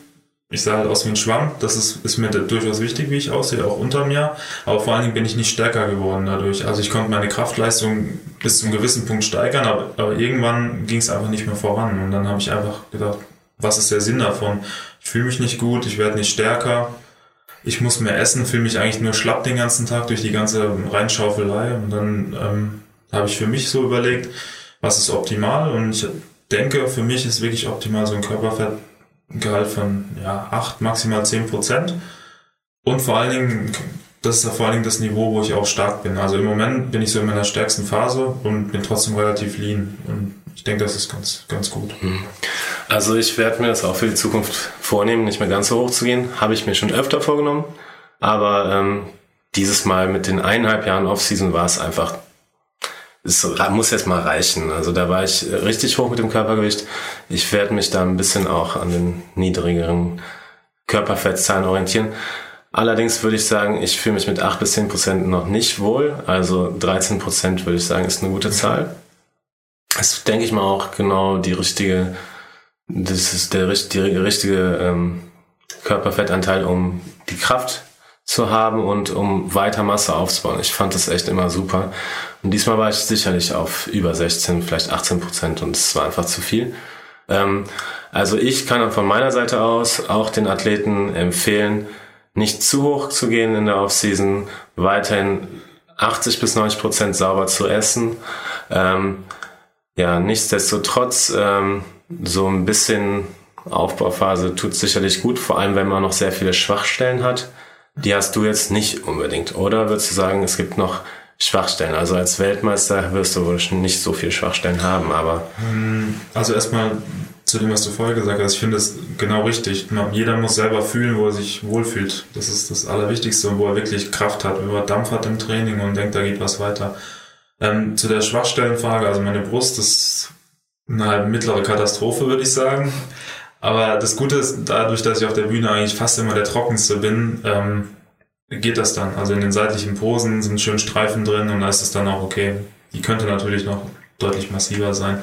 ich sah halt aus wie ein Schwamm. Das ist, ist mir durchaus wichtig, wie ich aussehe, auch unter mir. Aber vor allen Dingen bin ich nicht stärker geworden dadurch. Also ich konnte meine Kraftleistung bis zu einem gewissen Punkt steigern, aber, aber irgendwann ging es einfach nicht mehr voran. Und dann habe ich einfach gedacht, was ist der Sinn davon? Ich fühle mich nicht gut, ich werde nicht stärker. Ich muss mehr essen, fühle mich eigentlich nur schlapp den ganzen Tag durch die ganze Reinschaufelei. Und dann ähm, habe ich für mich so überlegt, was ist optimal? Und ich denke, für mich ist wirklich optimal so ein Körperfett Gehalt von ja, 8, maximal 10 Prozent. Und vor allen Dingen, das ist vor allen Dingen das Niveau, wo ich auch stark bin. Also im Moment bin ich so in meiner stärksten Phase und bin trotzdem relativ lean. Und ich denke, das ist ganz, ganz gut. Also ich werde mir das auch für die Zukunft vornehmen, nicht mehr ganz so hoch zu gehen. Habe ich mir schon öfter vorgenommen. Aber ähm, dieses Mal mit den eineinhalb Jahren Offseason war es einfach, es muss jetzt mal reichen. Also da war ich richtig hoch mit dem Körpergewicht. Ich werde mich da ein bisschen auch an den niedrigeren Körperfettzahlen orientieren. Allerdings würde ich sagen, ich fühle mich mit 8 bis 10 Prozent noch nicht wohl. Also 13 Prozent würde ich sagen, ist eine gute Zahl. Das ist, denke ich mal, auch genau die richtige, das ist der die richtige ähm, Körperfettanteil, um die Kraft zu haben und um weiter Masse aufzubauen. Ich fand das echt immer super. Und diesmal war ich sicherlich auf über 16, vielleicht 18 Prozent und es war einfach zu viel. Ähm, also ich kann von meiner Seite aus auch den Athleten empfehlen, nicht zu hoch zu gehen in der Offseason, weiterhin 80 bis 90 Prozent sauber zu essen. Ähm, ja, nichtsdestotrotz ähm, so ein bisschen Aufbauphase tut sicherlich gut, vor allem wenn man noch sehr viele Schwachstellen hat. Die hast du jetzt nicht unbedingt, oder würdest du sagen, es gibt noch Schwachstellen? Also als Weltmeister wirst du wohl nicht so viele Schwachstellen haben, aber. Also erstmal zu dem, was du vorher gesagt hast, ich finde es genau richtig. Jeder muss selber fühlen, wo er sich wohlfühlt. Das ist das Allerwichtigste und wo er wirklich Kraft hat, wo er Dampf hat im Training und denkt, da geht was weiter. Ähm, zu der Schwachstellenfrage, also meine Brust ist eine mittlere Katastrophe, würde ich sagen. Aber das Gute ist, dadurch, dass ich auf der Bühne eigentlich fast immer der Trockenste bin, ähm, geht das dann. Also in den seitlichen Posen sind schön Streifen drin und da ist es dann auch okay. Die könnte natürlich noch deutlich massiver sein.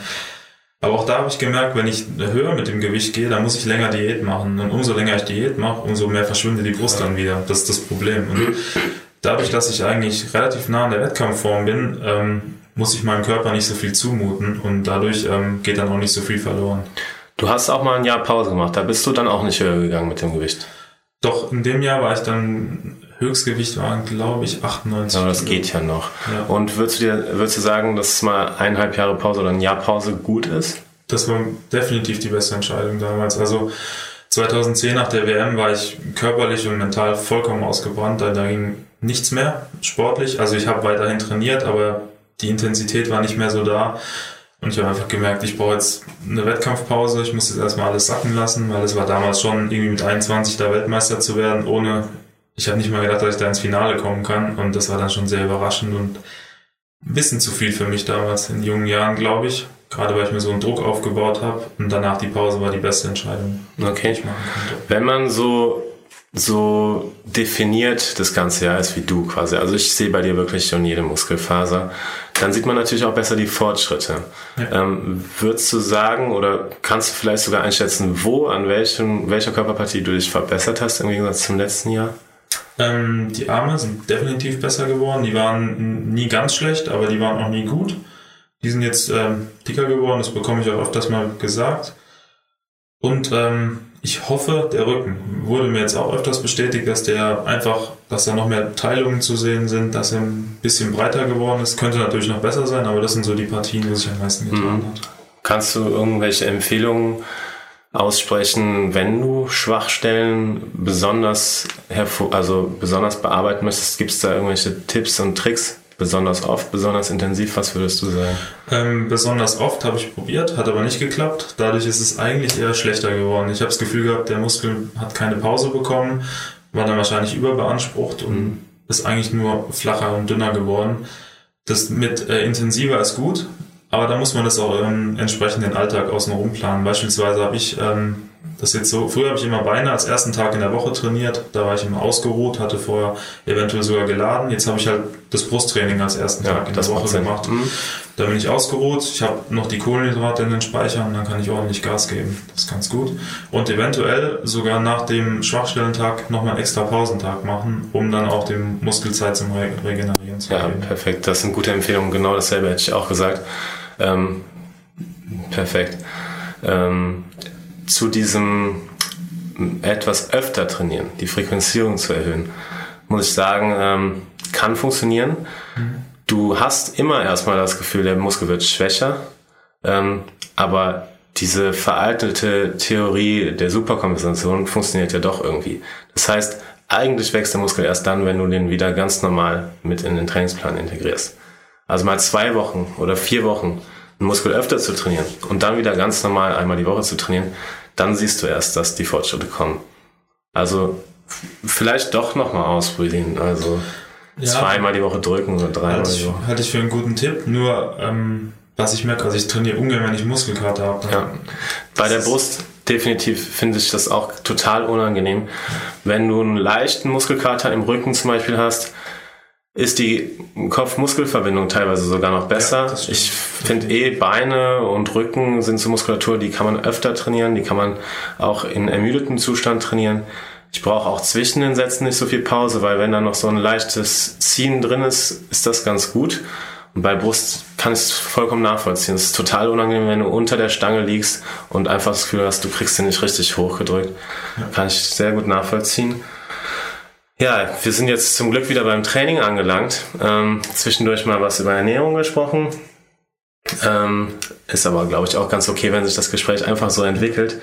Aber auch da habe ich gemerkt, wenn ich höher mit dem Gewicht gehe, dann muss ich länger Diät machen. Und umso länger ich Diät mache, umso mehr verschwindet die Brust dann wieder. Das ist das Problem. Und dadurch, dass ich eigentlich relativ nah an der Wettkampfform bin, ähm, muss ich meinem Körper nicht so viel zumuten und dadurch ähm, geht dann auch nicht so viel verloren. Du hast auch mal ein Jahr Pause gemacht, da bist du dann auch nicht höher gegangen mit dem Gewicht. Doch, in dem Jahr war ich dann, Höchstgewicht waren, glaube ich, 98. Aber das geht ja noch. Ja. Und würdest du dir, würdest du sagen, dass mal eineinhalb Jahre Pause oder ein Jahr Pause gut ist? Das war definitiv die beste Entscheidung damals. Also 2010 nach der WM war ich körperlich und mental vollkommen ausgebrannt. Da, da ging nichts mehr sportlich. Also ich habe weiterhin trainiert, aber die Intensität war nicht mehr so da. Und ich habe einfach gemerkt, ich brauche jetzt eine Wettkampfpause. Ich muss jetzt erstmal alles sacken lassen, weil es war damals schon irgendwie mit 21 da Weltmeister zu werden, ohne, ich habe nicht mal gedacht, dass ich da ins Finale kommen kann. Und das war dann schon sehr überraschend und ein bisschen zu viel für mich damals in jungen Jahren, glaube ich. Gerade weil ich mir so einen Druck aufgebaut habe. Und danach die Pause war die beste Entscheidung, okay. die ich machen konnte. Wenn man so so definiert das ganze Jahr ist wie du quasi. Also ich sehe bei dir wirklich schon jede Muskelfaser. Dann sieht man natürlich auch besser die Fortschritte. Ja. Ähm, würdest du sagen oder kannst du vielleicht sogar einschätzen, wo, an welchem, welcher Körperpartie du dich verbessert hast im Gegensatz zum letzten Jahr? Ähm, die Arme sind definitiv besser geworden. Die waren nie ganz schlecht, aber die waren auch nie gut. Die sind jetzt ähm, dicker geworden, das bekomme ich auch öfters mal gesagt. Und ähm, ich hoffe, der Rücken wurde mir jetzt auch öfters bestätigt, dass der einfach, dass da noch mehr Teilungen zu sehen sind, dass er ein bisschen breiter geworden ist. Könnte natürlich noch besser sein, aber das sind so die Partien, wo sich am meisten getan mhm. hat. Kannst du irgendwelche Empfehlungen aussprechen, wenn du Schwachstellen besonders hervor, also besonders bearbeiten möchtest? Gibt es da irgendwelche Tipps und Tricks? Besonders oft, besonders intensiv, was würdest du sagen? Ähm, besonders oft habe ich probiert, hat aber nicht geklappt. Dadurch ist es eigentlich eher schlechter geworden. Ich habe das Gefühl gehabt, der Muskel hat keine Pause bekommen, war dann wahrscheinlich überbeansprucht und mhm. ist eigentlich nur flacher und dünner geworden. Das mit äh, intensiver ist gut, aber da muss man das auch ähm, entsprechend den Alltag außenrum planen. Beispielsweise habe ich ähm, das jetzt so, früher habe ich immer Beine als ersten Tag in der Woche trainiert, da war ich immer ausgeruht, hatte vorher eventuell sogar geladen. Jetzt habe ich halt das Brusttraining als ersten ja, Tag in der Woche gemacht. Mhm. Da bin ich ausgeruht, ich habe noch die Kohlenhydrate in den Speichern, dann kann ich ordentlich Gas geben. Das ist ganz gut. Und eventuell sogar nach dem Schwachstellentag nochmal einen extra Pausentag machen, um dann auch dem Muskelzeit zum Re Regenerieren zu Ja, perfekt. Das sind gute Empfehlungen. Genau dasselbe hätte ich auch gesagt. Ähm, perfekt. Ähm, zu diesem etwas öfter trainieren, die Frequenzierung zu erhöhen, muss ich sagen, ähm, kann funktionieren. Du hast immer erstmal das Gefühl, der Muskel wird schwächer, ähm, aber diese veraltete Theorie der Superkompensation funktioniert ja doch irgendwie. Das heißt, eigentlich wächst der Muskel erst dann, wenn du den wieder ganz normal mit in den Trainingsplan integrierst. Also mal zwei Wochen oder vier Wochen einen Muskel öfter zu trainieren und dann wieder ganz normal einmal die Woche zu trainieren, dann siehst du erst, dass die Fortschritte kommen. Also vielleicht doch nochmal ausprobieren. Also ja, zweimal die Woche drücken oder dreimal halte die Woche. Halte ich für einen guten Tipp. Nur ähm, was ich merke, also ich trainiere ungern, wenn ich Muskelkater habe. Ja. Bei der Brust definitiv finde ich das auch total unangenehm. Wenn du einen leichten Muskelkater im Rücken zum Beispiel hast, ist die Kopf-Muskelverbindung teilweise sogar noch besser. Ja, ich finde eh Beine und Rücken sind so Muskulatur, die kann man öfter trainieren, die kann man auch in ermüdeten Zustand trainieren. Ich brauche auch zwischen den Sätzen nicht so viel Pause, weil wenn da noch so ein leichtes Ziehen drin ist, ist das ganz gut. Und bei Brust kann ich es vollkommen nachvollziehen. Es ist total unangenehm, wenn du unter der Stange liegst und einfach das Gefühl hast, du kriegst sie nicht richtig hochgedrückt. Ja. Kann ich sehr gut nachvollziehen. Ja, wir sind jetzt zum Glück wieder beim Training angelangt. Ähm, zwischendurch mal was über Ernährung gesprochen. Ähm, ist aber, glaube ich, auch ganz okay, wenn sich das Gespräch einfach so entwickelt.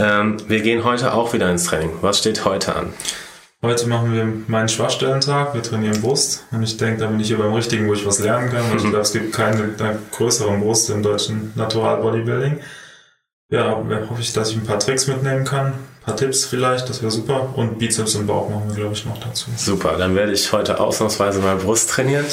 Ähm, wir gehen heute auch wieder ins Training. Was steht heute an? Heute machen wir meinen Schwachstellentag. Wir trainieren Brust. Und ich denke, da bin ich hier beim Richtigen, wo ich was lernen kann. Und ich glaube, es gibt keine größeren Brust im deutschen Natural Bodybuilding. Ja, hoffe ich, dass ich ein paar Tricks mitnehmen kann. Paar Tipps vielleicht, das wäre super. Und Bizeps und Bauch machen wir, glaube ich, noch dazu. Super, dann werde ich heute ausnahmsweise mal Brust trainieren.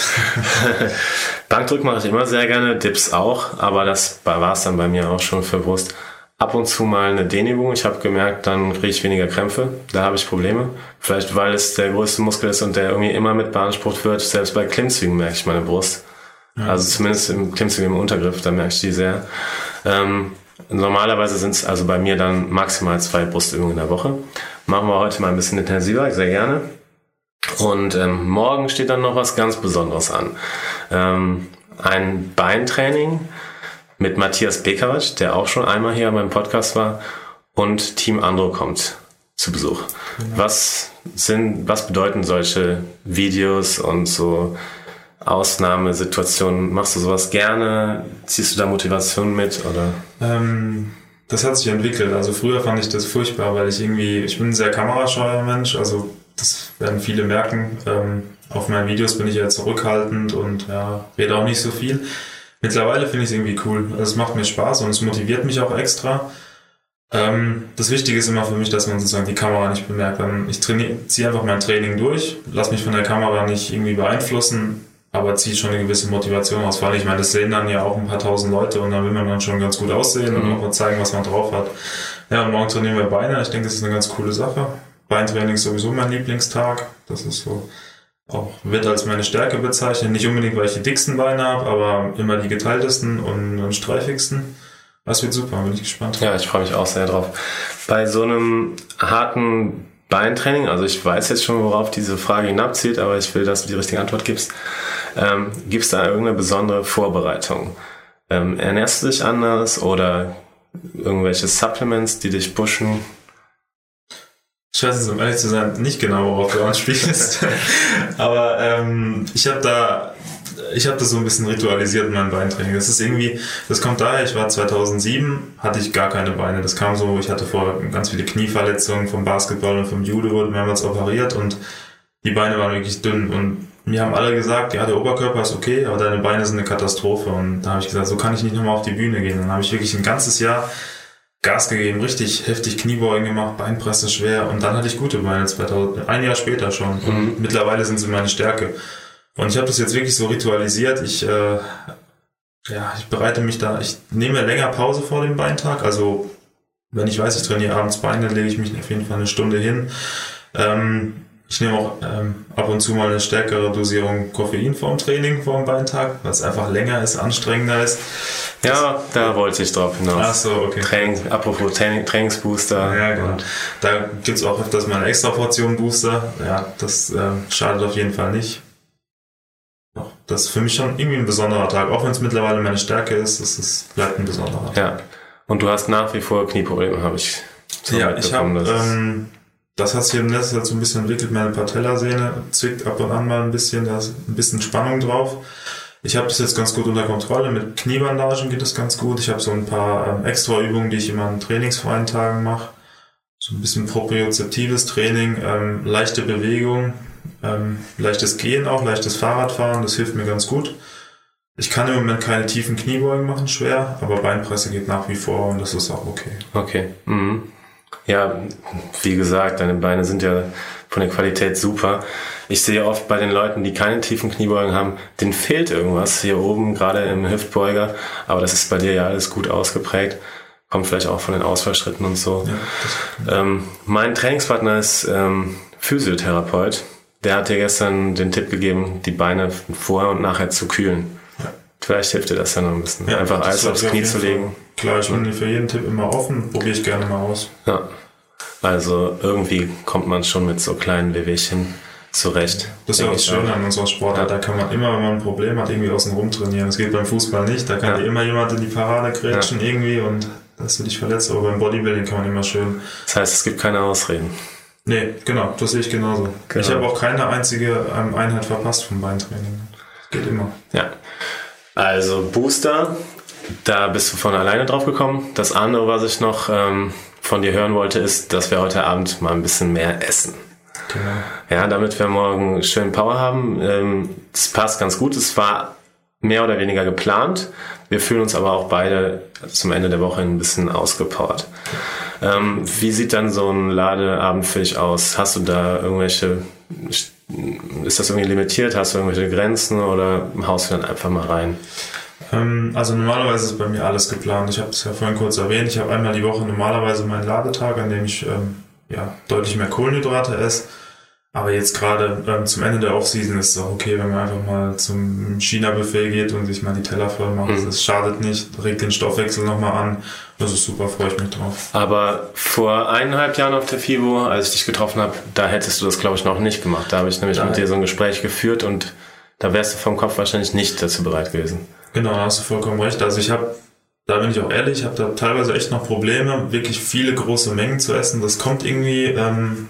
Bankdrück mache ich immer sehr gerne, Dips auch, aber das war es dann bei mir auch schon für Brust ab und zu mal eine Dehnübung. Ich habe gemerkt, dann kriege ich weniger Krämpfe. Da habe ich Probleme. Vielleicht weil es der größte Muskel ist und der irgendwie immer mit beansprucht wird. Selbst bei Klimmzügen merke ich meine Brust. Ja. Also zumindest im Klimmzügen im Untergriff, da merke ich die sehr. Ähm, normalerweise sind es also bei mir dann maximal zwei Brustübungen in der Woche. Machen wir heute mal ein bisschen intensiver, sehr gerne. Und ähm, morgen steht dann noch was ganz Besonderes an. Ähm, ein Beintraining mit Matthias Bekaric, der auch schon einmal hier beim Podcast war, und Team Andro kommt zu Besuch. Genau. Was sind, was bedeuten solche Videos und so Ausnahmesituationen? Machst du sowas gerne? Ziehst du da Motivation mit oder? Ähm, das hat sich entwickelt. Also früher fand ich das furchtbar, weil ich irgendwie, ich bin ein sehr kamerascheuer Mensch, also das werden viele merken. Ähm, auf meinen Videos bin ich eher zurückhaltend und ja, rede auch nicht so viel. Mittlerweile finde ich es irgendwie cool. Also es macht mir Spaß und es motiviert mich auch extra. Ähm, das Wichtige ist immer für mich, dass man sozusagen die Kamera nicht bemerkt. Ich ziehe einfach mein Training durch, lass mich von der Kamera nicht irgendwie beeinflussen, aber ziehe schon eine gewisse Motivation aus. Weil ich meine, das sehen dann ja auch ein paar tausend Leute und dann will man dann schon ganz gut aussehen mhm. und auch mal zeigen, was man drauf hat. Ja, und morgen trainieren wir Beine. Ich denke, das ist eine ganz coole Sache. Beintraining ist sowieso mein Lieblingstag. Das ist so auch wird als meine Stärke bezeichnet. Nicht unbedingt, weil ich die dicksten Beine habe, aber immer die geteiltesten und, und streifigsten. Das wird super, bin ich gespannt. Ja, ich freue mich auch sehr drauf. Bei so einem harten Beintraining, also ich weiß jetzt schon, worauf diese Frage hinabzielt, aber ich will, dass du die richtige Antwort gibst. Ähm, Gibt es da irgendeine besondere Vorbereitung? Ähm, ernährst du dich anders oder irgendwelche Supplements, die dich pushen? Ich weiß jetzt, um ehrlich zu sein, nicht genau, worauf du anspielst. Aber ähm, ich habe da, ich habe das so ein bisschen ritualisiert in meinem Beintraining. Das ist irgendwie, das kommt daher, ich war 2007, hatte ich gar keine Beine. Das kam so, ich hatte vorher ganz viele Knieverletzungen vom Basketball und vom Judo, wurde mehrmals operiert und die Beine waren wirklich dünn und mir haben alle gesagt, ja, der Oberkörper ist okay, aber deine Beine sind eine Katastrophe. Und da habe ich gesagt, so kann ich nicht nochmal auf die Bühne gehen. Dann habe ich wirklich ein ganzes Jahr Gas gegeben, richtig heftig Kniebeugen gemacht, Beinpresse schwer und dann hatte ich gute Beine 2000, ein Jahr später schon. Und mhm. mittlerweile sind sie meine Stärke. Und ich habe das jetzt wirklich so ritualisiert. Ich, äh, ja, ich bereite mich da, ich nehme länger Pause vor dem Beintag. Also wenn ich weiß, ich trainiere abends Beine, lege ich mich auf jeden Fall eine Stunde hin. Ähm, ich nehme auch ähm, ab und zu mal eine stärkere Dosierung Koffein vorm Training, vorm Beintag, weil es einfach länger ist, anstrengender ist. Ja, da wollte ich drauf hinaus. Ach so, okay. Training, apropos Training, Trainingsbooster. Ja, genau. Da gibt es auch öfters mal eine extra Portion Booster. Ja, das äh, schadet auf jeden Fall nicht. Das ist für mich schon irgendwie ein besonderer Tag. Auch wenn es mittlerweile meine Stärke ist, es ist, bleibt ein besonderer Tag. Ja. Und du hast nach wie vor Knieprobleme, habe ich. So ja, ich habe das hat sich im letzter Zeit so ein bisschen entwickelt. Meine Patellasehne zwickt ab und an mal ein bisschen, da ist ein bisschen Spannung drauf. Ich habe das jetzt ganz gut unter Kontrolle. Mit Kniebandagen geht das ganz gut. Ich habe so ein paar ähm, extra Übungen, die ich immer an trainingsfreien Tagen mache. So ein bisschen propriozeptives Training, ähm, leichte Bewegung, ähm, leichtes Gehen auch, leichtes Fahrradfahren. Das hilft mir ganz gut. Ich kann im Moment keine tiefen Kniebeugen machen, schwer, aber Beinpresse geht nach wie vor und das ist auch okay. Okay. Mhm. Ja, wie gesagt, deine Beine sind ja von der Qualität super. Ich sehe oft bei den Leuten, die keine tiefen Kniebeugen haben, denen fehlt irgendwas hier oben, gerade im Hüftbeuger. Aber das ist bei dir ja alles gut ausgeprägt. Kommt vielleicht auch von den Ausfallschritten und so. Ja, ähm, mein Trainingspartner ist ähm, Physiotherapeut. Der hat dir gestern den Tipp gegeben, die Beine vorher und nachher zu kühlen. Vielleicht hilft dir das ja noch ein bisschen. Ja, Einfach Eis aufs Knie zu legen. Klar, ich bin für jeden Tipp immer offen, probiere ich gerne mal aus. Ja. Also irgendwie kommt man schon mit so kleinen Wehwehchen zurecht. Das ist ja das Schöne an unserer Sportart. Ja. Da kann man immer, wenn man ein Problem hat, irgendwie außen rum trainieren. Das geht beim Fußball nicht. Da kann ja. dir immer jemand in die Parade grätschen ja. irgendwie und dass du dich verletzt. Aber beim Bodybuilding kann man immer schön. Das heißt, es gibt keine Ausreden. Nee, genau, das sehe ich genauso. Genau. Ich habe auch keine einzige ähm, Einheit verpasst vom Beintraining. Das geht immer. Ja. Also Booster, da bist du von alleine drauf gekommen. Das andere, was ich noch ähm, von dir hören wollte, ist, dass wir heute Abend mal ein bisschen mehr essen. Genau. Ja, damit wir morgen schön Power haben. Ähm, das passt ganz gut. Es war mehr oder weniger geplant. Wir fühlen uns aber auch beide zum Ende der Woche ein bisschen ausgepowert. Ähm, wie sieht dann so ein Ladeabend für dich aus? Hast du da irgendwelche ist das irgendwie limitiert? Hast du irgendwelche Grenzen oder haust du dann einfach mal rein? Ähm, also normalerweise ist bei mir alles geplant. Ich habe es ja vorhin kurz erwähnt. Ich habe einmal die Woche normalerweise meinen Ladetag, an dem ich ähm, ja, deutlich mehr Kohlenhydrate esse. Aber jetzt gerade ähm, zum Ende der Offseason ist es auch okay, wenn man einfach mal zum China-Buffet geht und sich mal die Teller voll macht. Mhm. Das schadet nicht, regt den Stoffwechsel nochmal an. Das ist super, freue ich mich drauf. Aber vor eineinhalb Jahren auf der FIBO, als ich dich getroffen habe, da hättest du das, glaube ich, noch nicht gemacht. Da habe ich nämlich Nein. mit dir so ein Gespräch geführt und da wärst du vom Kopf wahrscheinlich nicht dazu bereit gewesen. Genau, da hast du vollkommen recht. Also ich habe da bin ich auch ehrlich, ich habe da teilweise echt noch Probleme, wirklich viele große Mengen zu essen. Das kommt irgendwie ähm,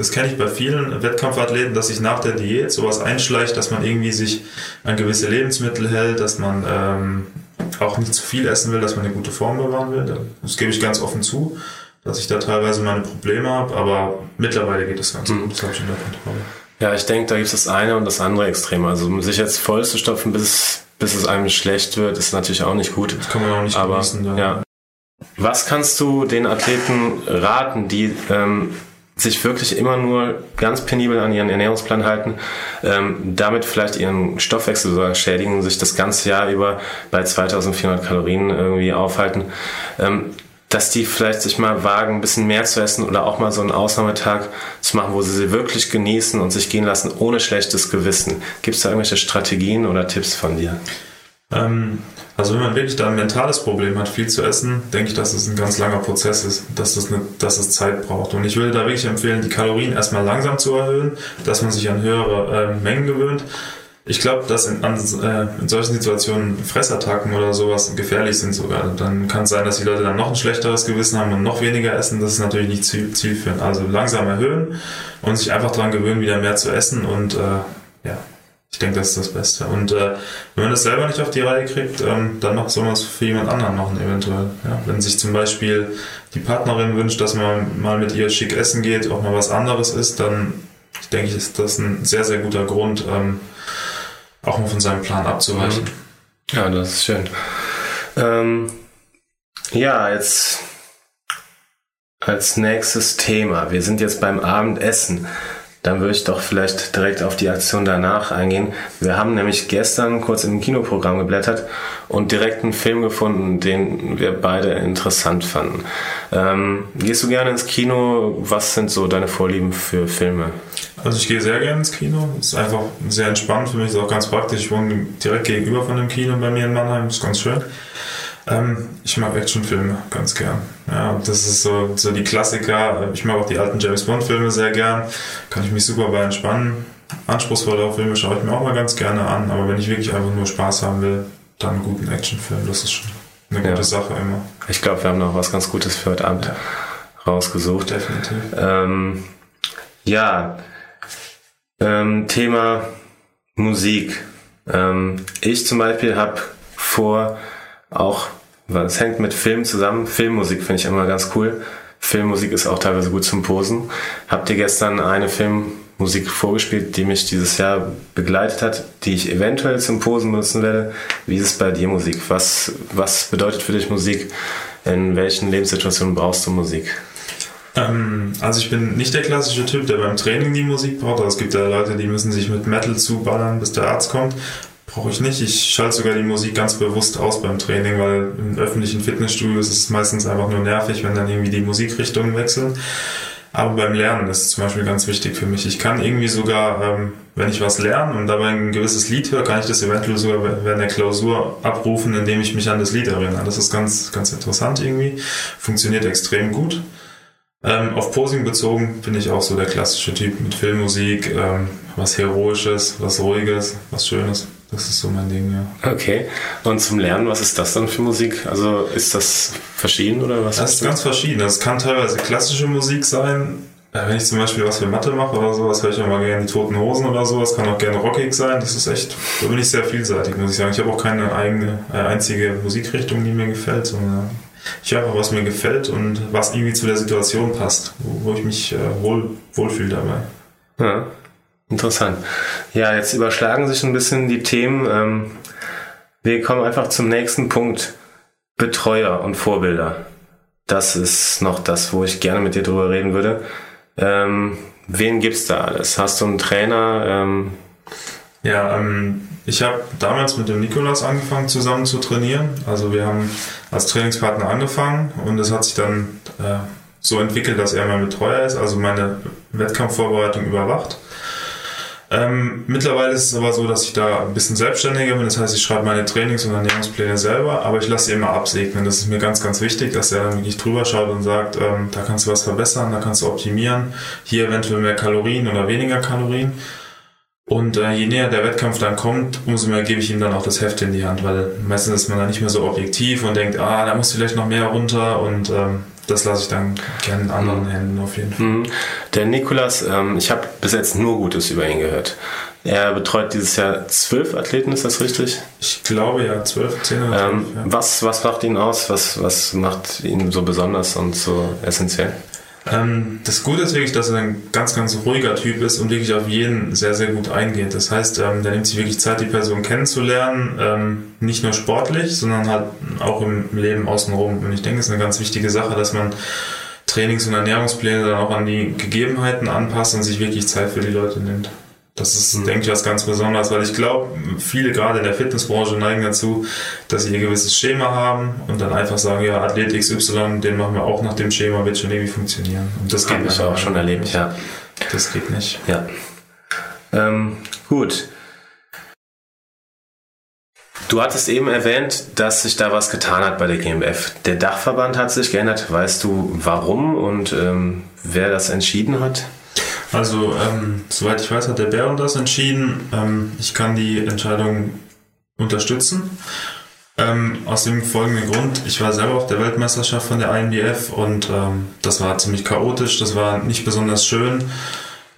das kenne ich bei vielen Wettkampfathleten, dass sich nach der Diät sowas einschleicht, dass man irgendwie sich an gewisse Lebensmittel hält, dass man ähm, auch nicht zu viel essen will, dass man eine gute Form bewahren will. Das gebe ich ganz offen zu, dass ich da teilweise meine Probleme habe, aber mittlerweile geht es ganz mhm. gut. Das habe ich in der Kontrolle. Ja, ich denke, da gibt es das eine und das andere Extrem. Also sich jetzt voll zu stopfen, bis, bis es einem schlecht wird, ist natürlich auch nicht gut. Das kann man auch nicht aber, genießen. Ja. Was kannst du den Athleten raten, die ähm, sich wirklich immer nur ganz penibel an ihren Ernährungsplan halten, ähm, damit vielleicht ihren Stoffwechsel sogar schädigen, sich das ganze Jahr über bei 2400 Kalorien irgendwie aufhalten, ähm, dass die vielleicht sich mal wagen, ein bisschen mehr zu essen oder auch mal so einen Ausnahmetag zu machen, wo sie sie wirklich genießen und sich gehen lassen ohne schlechtes Gewissen. Gibt es da irgendwelche Strategien oder Tipps von dir? Ähm, also wenn man wirklich da ein mentales Problem hat, viel zu essen, denke ich, dass es ein ganz langer Prozess ist, dass es, eine, dass es Zeit braucht. Und ich würde da wirklich empfehlen, die Kalorien erstmal langsam zu erhöhen, dass man sich an höhere äh, Mengen gewöhnt. Ich glaube, dass in, äh, in solchen Situationen Fressattacken oder sowas gefährlich sind sogar. Dann kann es sein, dass die Leute dann noch ein schlechteres Gewissen haben und noch weniger essen. Das ist natürlich nicht zielführend. Also langsam erhöhen und sich einfach daran gewöhnen, wieder mehr zu essen und äh, ja, ich denke, das ist das Beste. Und äh, wenn man das selber nicht auf die Reihe kriegt, ähm, dann macht soll man es für jemand anderen machen eventuell. Ja, wenn sich zum Beispiel die Partnerin wünscht, dass man mal mit ihr schick essen geht, auch mal was anderes isst, dann denke ich, ist das ein sehr, sehr guter Grund, ähm, auch mal von seinem Plan abzuweichen. Mhm. Ja, das ist schön. Ähm, ja, jetzt als nächstes Thema. Wir sind jetzt beim Abendessen. Dann würde ich doch vielleicht direkt auf die Aktion danach eingehen. Wir haben nämlich gestern kurz im Kinoprogramm geblättert und direkt einen Film gefunden, den wir beide interessant fanden. Ähm, gehst du gerne ins Kino? Was sind so deine Vorlieben für Filme? Also ich gehe sehr gerne ins Kino. Ist einfach sehr entspannt für mich, ist auch ganz praktisch. Ich wohne direkt gegenüber von dem Kino bei mir in Mannheim, ist ganz schön. Ähm, ich mag Actionfilme ganz gern. Ja, das ist so, so die Klassiker. Ich mag auch die alten James Bond Filme sehr gern. Kann ich mich super bei entspannen. Anspruchsvolle Filme schaue ich mir auch mal ganz gerne an, aber wenn ich wirklich einfach nur Spaß haben will, dann einen guten Actionfilm. Das ist schon eine gute ja. Sache immer. Ich glaube, wir haben noch was ganz Gutes für heute Abend ja. rausgesucht. Definitiv. Ähm, ja, ähm, Thema Musik. Ähm, ich zum Beispiel habe vor, auch es hängt mit Film zusammen. Filmmusik finde ich immer ganz cool. Filmmusik ist auch teilweise gut zum Posen. Habt ihr gestern eine Film Musik vorgespielt, die mich dieses Jahr begleitet hat, die ich eventuell zum Posen benutzen werde. Wie ist es bei dir Musik? Was, was bedeutet für dich Musik? In welchen Lebenssituationen brauchst du Musik? Ähm, also ich bin nicht der klassische Typ, der beim Training die Musik braucht. Es gibt ja Leute, die müssen sich mit Metal zuballern, bis der Arzt kommt. Brauche ich nicht. Ich schalte sogar die Musik ganz bewusst aus beim Training, weil in öffentlichen Fitnessstudios ist es meistens einfach nur nervig, wenn dann irgendwie die Musikrichtungen wechseln. Aber beim Lernen ist es zum Beispiel ganz wichtig für mich. Ich kann irgendwie sogar, ähm, wenn ich was lerne und dabei ein gewisses Lied höre, kann ich das eventuell sogar während der Klausur abrufen, indem ich mich an das Lied erinnere. Das ist ganz, ganz interessant irgendwie. Funktioniert extrem gut. Ähm, auf Posing bezogen bin ich auch so der klassische Typ mit Filmmusik, ähm, was Heroisches, was Ruhiges, was Schönes. Das ist so mein Ding, ja. Okay. Und zum Lernen, was ist das dann für Musik? Also ist das verschieden oder was? Das ist ganz verschieden. Das kann teilweise klassische Musik sein. Äh, wenn ich zum Beispiel was für Mathe mache oder sowas, höre ich auch mal gerne die Toten Hosen oder sowas. Kann auch gerne rockig sein. Das ist echt, da bin ich sehr vielseitig, muss ich sagen. Ich habe auch keine eigene, äh, einzige Musikrichtung, die mir gefällt, sondern ich höre was mir gefällt und was irgendwie zu der Situation passt, wo, wo ich mich äh, wohl, wohlfühle dabei. Ja. Interessant. Ja, jetzt überschlagen sich ein bisschen die Themen. Ähm, wir kommen einfach zum nächsten Punkt. Betreuer und Vorbilder. Das ist noch das, wo ich gerne mit dir drüber reden würde. Ähm, wen gibt's da alles? Hast du einen Trainer? Ähm ja, ähm, ich habe damals mit dem Nikolas angefangen zusammen zu trainieren. Also wir haben als Trainingspartner angefangen und es hat sich dann äh, so entwickelt, dass er mein Betreuer ist, also meine Wettkampfvorbereitung überwacht. Ähm, mittlerweile ist es aber so, dass ich da ein bisschen selbstständiger bin. Das heißt, ich schreibe meine Trainings- und Ernährungspläne selber, aber ich lasse sie immer absegnen. Das ist mir ganz, ganz wichtig, dass er dann wirklich drüber schaut und sagt, ähm, da kannst du was verbessern, da kannst du optimieren, hier eventuell mehr Kalorien oder weniger Kalorien. Und äh, je näher der Wettkampf dann kommt, umso mehr gebe ich ihm dann auch das Heft in die Hand, weil meistens ist man dann nicht mehr so objektiv und denkt, ah, da muss vielleicht noch mehr runter und ähm, das lasse ich dann gerne in anderen mhm. Händen auf jeden Fall. Mhm. Der Nikolas, ähm, ich habe bis jetzt nur Gutes über ihn gehört. Er betreut dieses Jahr zwölf Athleten, ist das richtig? Ich glaube ja, zwölf, zehn oder ähm, ja. was, was macht ihn aus? Was, was macht ihn so besonders und so essentiell? Ähm, das Gute ist wirklich, dass er ein ganz, ganz ruhiger Typ ist und wirklich auf jeden sehr, sehr gut eingeht. Das heißt, ähm, der nimmt sich wirklich Zeit, die Person kennenzulernen, ähm, nicht nur sportlich, sondern halt auch im Leben außenrum. Und ich denke, es ist eine ganz wichtige Sache, dass man Trainings- und Ernährungspläne dann auch an die Gegebenheiten anpasst und sich wirklich Zeit für die Leute nimmt. Das ist, denke ich, was ganz Besonderes, weil ich glaube, viele gerade in der Fitnessbranche neigen dazu, dass sie ihr gewisses Schema haben und dann einfach sagen, ja, Athlet XY, den machen wir auch nach dem Schema, wird schon irgendwie funktionieren. Und das habe ich auch schon erlebt, nicht. ja. Das geht nicht. Ja. Ähm, gut. Du hattest eben erwähnt, dass sich da was getan hat bei der GmbF. Der Dachverband hat sich geändert. Weißt du warum und ähm, wer das entschieden hat? Also, ähm, soweit ich weiß, hat der Bär das entschieden. Ähm, ich kann die Entscheidung unterstützen. Ähm, aus dem folgenden Grund, ich war selber auf der Weltmeisterschaft von der INBF und ähm, das war ziemlich chaotisch, das war nicht besonders schön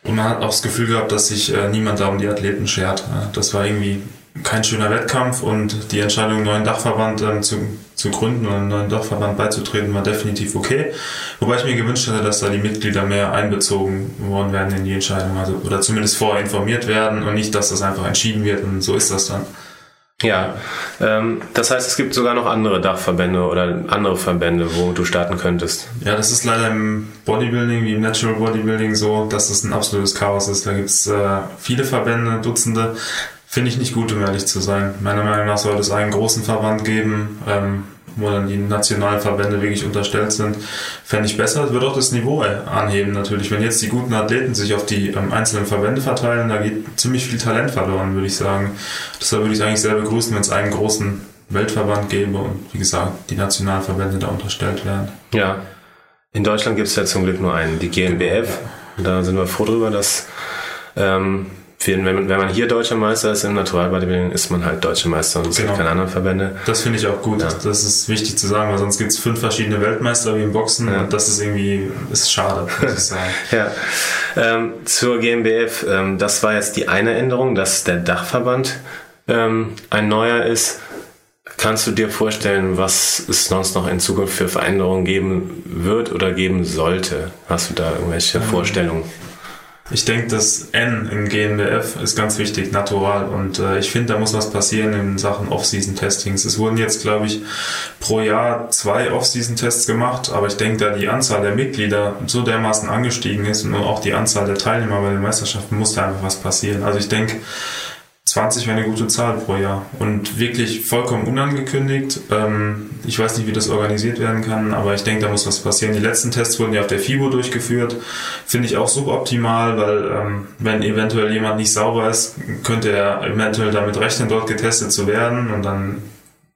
und man hat auch das Gefühl gehabt, dass sich äh, niemand da um die Athleten schert. Das war irgendwie kein schöner Wettkampf und die Entscheidung, einen neuen Dachverband ähm, zu, zu gründen und einen neuen Dachverband beizutreten, war definitiv okay. Wobei ich mir gewünscht hätte, dass da die Mitglieder mehr einbezogen worden werden in die Entscheidung, also oder zumindest vorher informiert werden und nicht, dass das einfach entschieden wird und so ist das dann. Ja, ähm, das heißt, es gibt sogar noch andere Dachverbände oder andere Verbände, wo du starten könntest. Ja, das ist leider im Bodybuilding wie im Natural Bodybuilding so, dass es ein absolutes Chaos ist. Da gibt es äh, viele Verbände, Dutzende. Finde ich nicht gut, um ehrlich zu sein. Meiner Meinung nach sollte es einen großen Verband geben, ähm, wo dann die nationalen Verbände wirklich unterstellt sind. Fände ich besser. Es wird auch das Niveau anheben natürlich. Wenn jetzt die guten Athleten sich auf die ähm, einzelnen Verbände verteilen, da geht ziemlich viel Talent verloren, würde ich sagen. Deshalb würde ich es eigentlich sehr begrüßen, wenn es einen großen Weltverband gäbe und wie gesagt, die nationalen Verbände da unterstellt werden. Ja. In Deutschland gibt es ja zum Glück nur einen, die GmbF. Da sind wir froh drüber, dass ähm, wenn man, wenn man hier deutscher Meister ist im Naturalbodybuilding, ist man halt deutscher Meister und es genau. gibt keine anderen Verbände. Das finde ich auch gut. Ja. Das ist wichtig zu sagen, weil sonst gibt es fünf verschiedene Weltmeister wie im Boxen ja. und das ist irgendwie ist schade, muss ich sagen. ja. Ähm, zur GmbF, ähm, das war jetzt die eine Änderung, dass der Dachverband ähm, ein neuer ist. Kannst du dir vorstellen, was es sonst noch in Zukunft für Veränderungen geben wird oder geben sollte? Hast du da irgendwelche ähm, Vorstellungen? Ich denke, das N in GNBF ist ganz wichtig, natural. Und äh, ich finde, da muss was passieren in Sachen Off-Season-Testings. Es wurden jetzt, glaube ich, pro Jahr zwei Off-Season-Tests gemacht, aber ich denke, da die Anzahl der Mitglieder so dermaßen angestiegen ist und auch die Anzahl der Teilnehmer bei den Meisterschaften, muss da einfach was passieren. Also ich denke, 20 wäre eine gute Zahl pro Jahr und wirklich vollkommen unangekündigt. Ähm, ich weiß nicht, wie das organisiert werden kann, aber ich denke, da muss was passieren. Die letzten Tests wurden ja auf der FIBO durchgeführt. Finde ich auch suboptimal, weil ähm, wenn eventuell jemand nicht sauber ist, könnte er eventuell damit rechnen, dort getestet zu werden und dann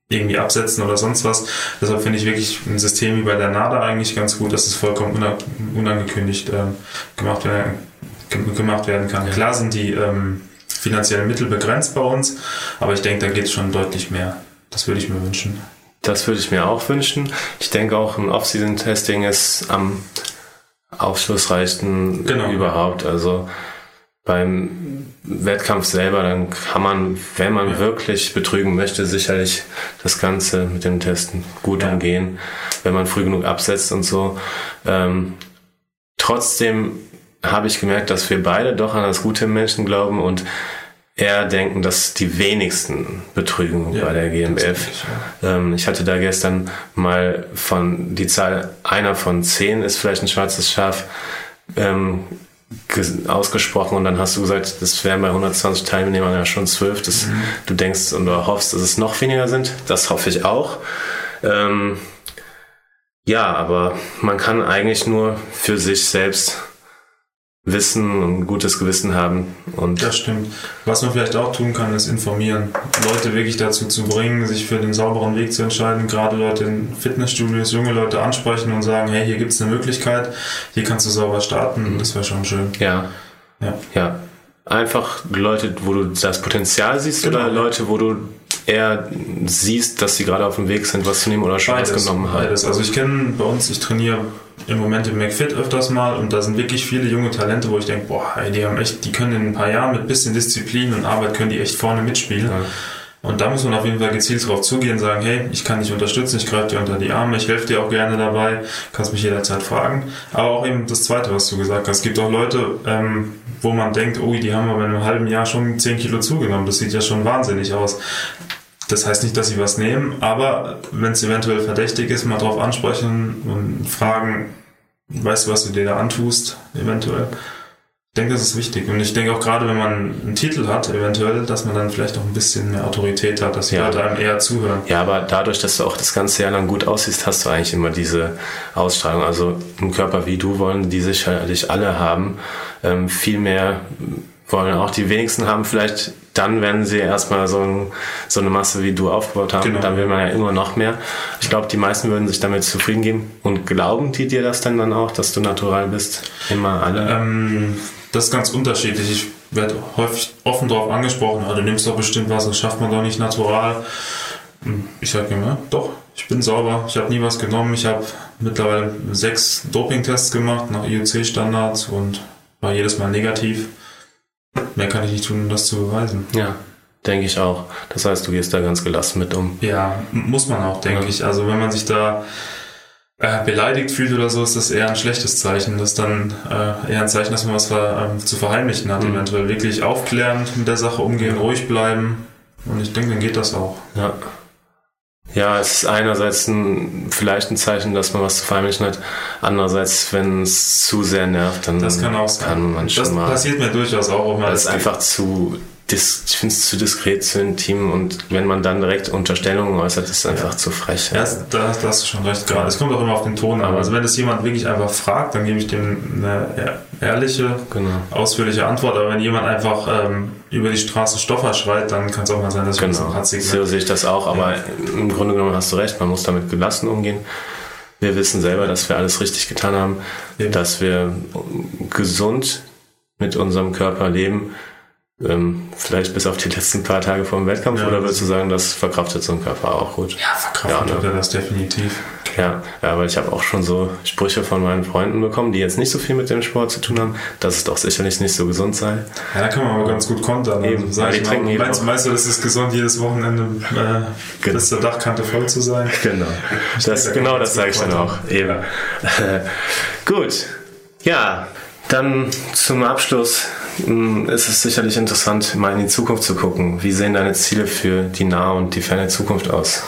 irgendwie absetzen oder sonst was. Deshalb finde ich wirklich ein System wie bei der NADA eigentlich ganz gut, dass es vollkommen unangekündigt äh, gemacht, werden, kann. Klar sind die ähm, finanziellen Mittel begrenzt bei uns, aber ich denke, da geht es schon deutlich mehr. Das würde ich mir wünschen. Das würde ich mir auch wünschen. Ich denke auch, ein Off-Season-Testing ist am aufschlussreichsten genau. überhaupt. Also beim Wettkampf selber, dann kann man, wenn man ja. wirklich betrügen möchte, sicherlich das Ganze mit dem Testen gut ja. umgehen, wenn man früh genug absetzt und so. Ähm, trotzdem habe ich gemerkt, dass wir beide doch an das gute Menschen glauben und eher denken, dass die wenigsten betrügen ja, bei der GmbF. Ähm, ich hatte da gestern mal von die Zahl einer von zehn ist vielleicht ein schwarzes Schaf ähm, ausgesprochen und dann hast du gesagt, das wären bei 120 Teilnehmern ja schon zwölf. Das, mhm. Du denkst und du hoffst, dass es noch weniger sind. Das hoffe ich auch. Ähm, ja, aber man kann eigentlich nur für sich selbst wissen und ein gutes Gewissen haben. Und das stimmt. Was man vielleicht auch tun kann, ist informieren. Leute wirklich dazu zu bringen, sich für den sauberen Weg zu entscheiden. Gerade Leute in Fitnessstudios, junge Leute ansprechen und sagen, hey, hier gibt es eine Möglichkeit, hier kannst du sauber starten. Das wäre schon schön. Ja. Ja. ja. Einfach Leute, wo du das Potenzial siehst genau. oder Leute, wo du eher siehst, dass sie gerade auf dem Weg sind, was zu nehmen oder schon beides, was genommen haben? Beides. Also ich kenne bei uns, ich trainiere im Moment im McFit öfters mal und da sind wirklich viele junge Talente, wo ich denke, boah, ey, die haben echt, die können in ein paar Jahren mit bisschen Disziplin und Arbeit können die echt vorne mitspielen. Ja. Und da muss man auf jeden Fall gezielt drauf zugehen, sagen, hey, ich kann dich unterstützen, ich greife dir unter die Arme, ich helfe dir auch gerne dabei, kannst mich jederzeit fragen. Aber auch eben das Zweite, was du gesagt hast, es gibt auch Leute, ähm, wo man denkt, oh, die haben aber in einem halben Jahr schon 10 Kilo zugenommen, das sieht ja schon wahnsinnig aus. Das heißt nicht, dass sie was nehmen, aber wenn es eventuell verdächtig ist, mal drauf ansprechen und fragen, weißt du, was du dir da antust, eventuell. Ich denke, das ist wichtig. Und ich denke auch gerade, wenn man einen Titel hat, eventuell, dass man dann vielleicht auch ein bisschen mehr Autorität hat, dass die ja. Leute einem eher zuhören. Ja, aber dadurch, dass du auch das ganze Jahr lang gut aussiehst, hast du eigentlich immer diese Ausstrahlung. Also einen Körper wie du wollen die sicherlich alle haben. Ähm, viel mehr wollen auch die wenigsten haben. Vielleicht dann, wenn sie erstmal so, ein, so eine Masse wie du aufgebaut haben, genau. dann will man ja immer noch mehr. Ich glaube, die meisten würden sich damit zufrieden geben. Und glauben die dir das dann, dann auch, dass du natural bist? Immer alle? Ähm, das ist ganz unterschiedlich. Ich werde häufig offen darauf angesprochen, ja, du nimmst doch bestimmt was, das schafft man doch nicht natural. Ich sage immer, doch, ich bin sauber, ich habe nie was genommen. Ich habe mittlerweile sechs Dopingtests gemacht nach IOC-Standards und war jedes Mal negativ. Mehr kann ich nicht tun, um das zu beweisen. Ja, denke ich auch. Das heißt, du gehst da ganz gelassen mit um. Ja, muss man auch, denke ja. ich. Also wenn man sich da äh, beleidigt fühlt oder so, ist das eher ein schlechtes Zeichen. Das ist dann äh, eher ein Zeichen, dass man was ver, äh, zu verheimlichen hat. Mhm. Eventuell wirklich aufklärend mit der Sache umgehen, ruhig bleiben. Und ich denke, dann geht das auch. Ja. Ja, es ist einerseits ein, vielleicht ein Zeichen, dass man was zu verheimlichen hat. Andererseits, wenn es zu sehr nervt, dann das kann, auch kann man schon das mal. Das passiert mir durchaus auch. Weil es einfach zu dis, ich finde es zu diskret, zu intim und wenn man dann direkt Unterstellungen äußert, ist es einfach ja. zu frech. Ja, da, da hast du schon recht gerade. Es kommt auch immer auf den Ton an. Also wenn das jemand wirklich einfach fragt, dann gebe ich dem eine ehrliche, genau. ausführliche Antwort. Aber wenn jemand einfach ähm, über die Straße Stoffer schreit, dann kann es auch mal sein, dass genau. ich das patzig So sehe ich das auch, aber ja. im Grunde genommen hast du recht, man muss damit gelassen umgehen. Wir wissen selber, dass wir alles richtig getan haben, Eben. dass wir gesund mit unserem Körper leben ähm, vielleicht bis auf die letzten paar Tage vor dem Wettkampf ja, oder würdest du sagen, das verkraftet so ein Körper auch gut? Ja, verkraftet ja, ne? er das definitiv. Ja, ja, weil ich habe auch schon so Sprüche von meinen Freunden bekommen, die jetzt nicht so viel mit dem Sport zu tun haben, dass es doch sicherlich nicht so gesund sei. Ja, da kann man aber ganz gut kontern. Also, Eben, sag die mal, trinken meinst, meinst du, das ist gesund, jedes Wochenende äh, genau. bis zur Dachkante voll zu sein? Genau, das, genau das sage ich dann auch. Eben. Ja. gut, ja, Dann zum Abschluss ist es sicherlich interessant, mal in die Zukunft zu gucken. Wie sehen deine Ziele für die nahe und die ferne Zukunft aus?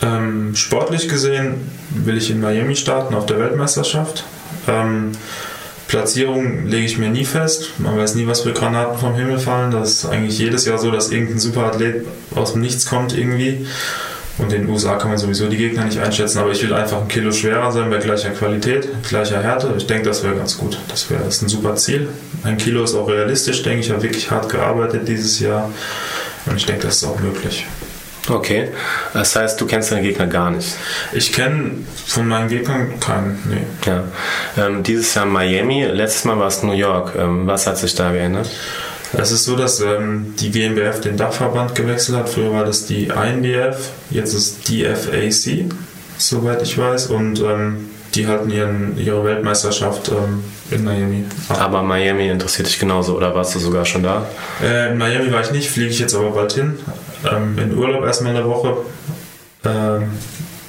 Ähm, sportlich gesehen will ich in Miami starten auf der Weltmeisterschaft. Ähm, Platzierung lege ich mir nie fest. Man weiß nie, was für Granaten vom Himmel fallen. Das ist eigentlich jedes Jahr so, dass irgendein Superathlet aus dem Nichts kommt irgendwie. Und in den USA kann man sowieso die Gegner nicht einschätzen, aber ich will einfach ein Kilo schwerer sein bei gleicher Qualität, gleicher Härte. Ich denke, das wäre ganz gut. Das wäre ein super Ziel. Ein Kilo ist auch realistisch, denke ich. Ich habe wirklich hart gearbeitet dieses Jahr und ich denke, das ist auch möglich. Okay, das heißt, du kennst deine Gegner gar nicht. Ich kenne von meinen Gegnern keinen, nee. Ja. Ähm, dieses Jahr Miami, letztes Mal war es New York. Ähm, was hat sich da geändert? Es ist so, dass ähm, die GmbF den Dachverband gewechselt hat. Früher war das die INBF, jetzt ist die DFAC, soweit ich weiß. Und ähm, die hatten ihren, ihre Weltmeisterschaft ähm, in Miami. Aber Miami interessiert dich genauso, oder warst du sogar schon da? Äh, in Miami war ich nicht, fliege ich jetzt aber bald hin. Ähm, in Urlaub erstmal eine Woche. Ähm,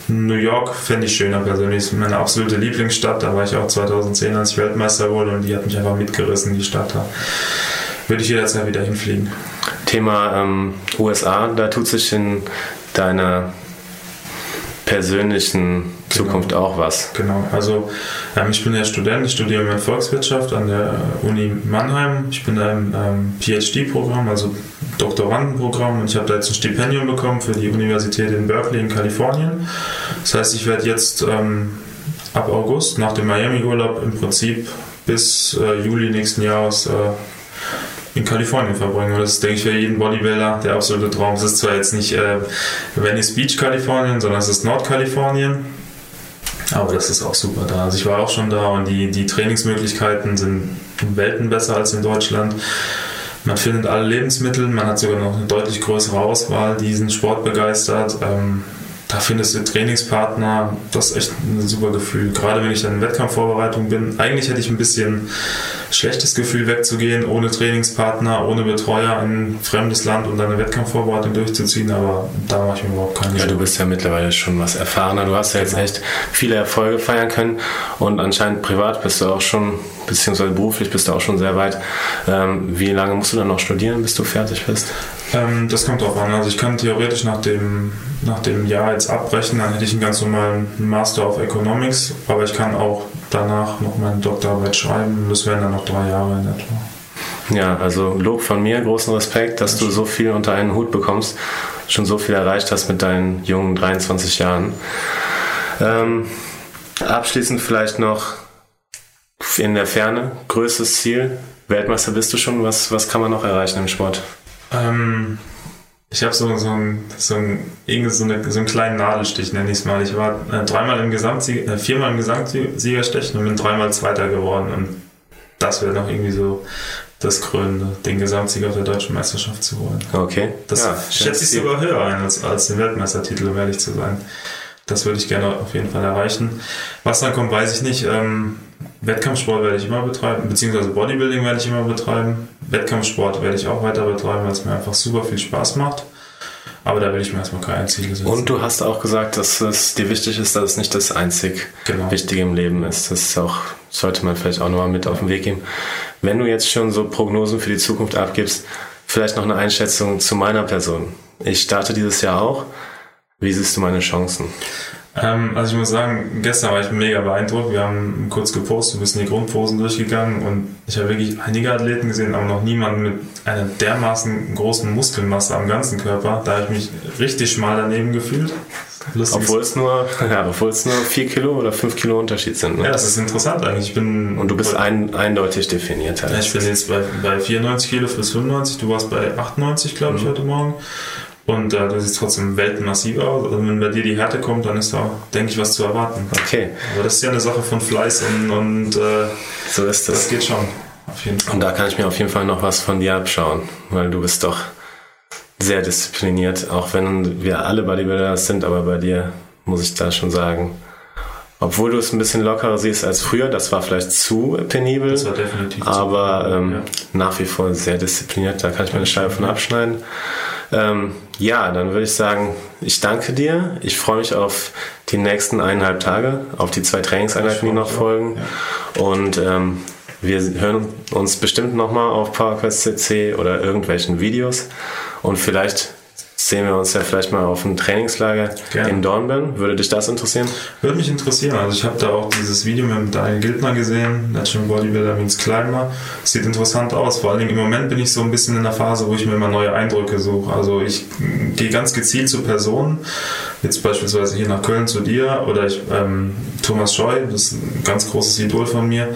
New York fände ich schöner persönlich. Das ist meine absolute Lieblingsstadt. Da war ich auch 2010, als ich Weltmeister wurde und die hat mich einfach mitgerissen, die Stadt da. Würde ich jederzeit wieder hinfliegen. Thema ähm, USA, da tut sich in deiner persönlichen Zukunft genau. auch was. Genau, also ähm, ich bin ja Student, ich studiere mit Volkswirtschaft an der Uni Mannheim. Ich bin da im ähm, PhD-Programm, also Doktorandenprogramm und ich habe da jetzt ein Stipendium bekommen für die Universität in Berkeley in Kalifornien. Das heißt, ich werde jetzt ähm, ab August nach dem Miami-Urlaub im Prinzip bis äh, Juli nächsten Jahres äh, in Kalifornien verbringen. Und das ist, denke ich, für jeden Bodybuilder der absolute Traum. Es ist zwar jetzt nicht äh, Venice Beach, Kalifornien, sondern es ist Nordkalifornien. Aber das ist auch super da. Also ich war auch schon da und die, die Trainingsmöglichkeiten sind in Welten besser als in Deutschland. Man findet alle Lebensmittel, man hat sogar noch eine deutlich größere Auswahl, die diesen Sport begeistert. Ähm, da findest du Trainingspartner, das ist echt ein super Gefühl. Gerade wenn ich dann in Wettkampfvorbereitung bin. Eigentlich hätte ich ein bisschen schlechtes Gefühl wegzugehen, ohne Trainingspartner, ohne Betreuer in ein fremdes Land und dann eine Wettkampfvorbereitung durchzuziehen, aber da mache ich mir überhaupt keine Ja, du bist ja mittlerweile schon was erfahrener. Du hast ja jetzt echt viele Erfolge feiern können und anscheinend privat bist du auch schon, beziehungsweise beruflich bist du auch schon sehr weit. Ähm, wie lange musst du dann noch studieren, bis du fertig bist? Ähm, das kommt drauf an. Also ich kann theoretisch nach dem, nach dem Jahr jetzt abbrechen, dann hätte ich einen ganz normalen Master of Economics, aber ich kann auch danach noch meine Doktorarbeit schreiben. Das wären dann noch drei Jahre in etwa. Ja, also Lob von mir, großen Respekt, dass du so viel unter einen Hut bekommst, schon so viel erreicht hast mit deinen jungen 23 Jahren. Ähm, abschließend vielleicht noch in der Ferne, größtes Ziel, Weltmeister bist du schon, was, was kann man noch erreichen im Sport? Ähm, ich habe so, so, ein, so, ein, so, eine, so einen kleinen Nadelstich, nenne ich es mal. Ich war äh, dreimal im Gesamtsieger, äh, viermal im Gesamtsiegerstechen und bin dreimal Zweiter geworden. Und das wäre noch irgendwie so das Krönende, den Gesamtsieger auf der deutschen Meisterschaft zu holen. Okay. Das ja, schätze ich sogar höher ein als, als den Weltmeistertitel, um ehrlich zu sein. Das würde ich gerne auf jeden Fall erreichen. Was dann kommt, weiß ich nicht. Ähm, Wettkampfsport werde ich immer betreiben, beziehungsweise Bodybuilding werde ich immer betreiben. Wettkampfsport werde ich auch weiter betreiben, weil es mir einfach super viel Spaß macht. Aber da will ich mir erstmal kein Ziel setzen. Und du hast auch gesagt, dass es dir wichtig ist, dass es nicht das einzig genau. Wichtige im Leben ist. Das ist auch, sollte man vielleicht auch nochmal mit auf den Weg geben. Wenn du jetzt schon so Prognosen für die Zukunft abgibst, vielleicht noch eine Einschätzung zu meiner Person. Ich starte dieses Jahr auch. Wie siehst du meine Chancen? Ähm, also ich muss sagen, gestern war ich mega beeindruckt. Wir haben kurz gepostet, ein bisschen die Grundposen durchgegangen und ich habe wirklich einige Athleten gesehen, aber noch niemanden mit einer dermaßen großen Muskelmasse am ganzen Körper. Da habe ich mich richtig schmal daneben gefühlt. obwohl es nur, ja, obwohl es nur 4 Kilo oder 5 Kilo Unterschied sind. Ne? Ja, das ist interessant eigentlich. Ich bin und du bist ein, eindeutig definiert. Halt. Ja, ich bin jetzt bei, bei 94 Kilo bis 95. Du warst bei 98, glaube ich, mhm. heute Morgen. Und äh, du siehst trotzdem weltenmassiv aus. Also wenn bei dir die Härte kommt, dann ist da, denke ich, was zu erwarten. Okay. Aber das ist ja eine Sache von Fleiß und, und äh, so ist das. Das geht schon. Auf jeden Fall. Und da kann ich mir auf jeden Fall noch was von dir abschauen, weil du bist doch sehr diszipliniert, auch wenn wir alle Bodybuilder sind, aber bei dir muss ich da schon sagen, obwohl du es ein bisschen lockerer siehst als früher, das war vielleicht zu penibel. Das war definitiv Aber ähm, ja. nach wie vor sehr diszipliniert, da kann ich meine Scheibe von abschneiden. Ähm, ja, dann würde ich sagen, ich danke dir. Ich freue mich auf die nächsten eineinhalb Tage, auf die zwei Trainingseinheiten, die noch folgen. Ja. Und ähm, Wir hören uns bestimmt nochmal auf PowerQuest CC oder irgendwelchen Videos und vielleicht sehen wir uns ja vielleicht mal auf einem Trainingslager Gerne. in Dornbirn. Würde dich das interessieren? Würde mich interessieren. Also ich habe da auch dieses Video mit Daniel Gildner gesehen, Natural Bodybuilder means Climber. Sieht interessant aus. Vor allen Dingen im Moment bin ich so ein bisschen in der Phase, wo ich mir immer neue Eindrücke suche. Also ich gehe ganz gezielt zu Personen, jetzt beispielsweise hier nach Köln zu dir oder ich, ähm, Thomas Scheu, das ist ein ganz großes Idol von mir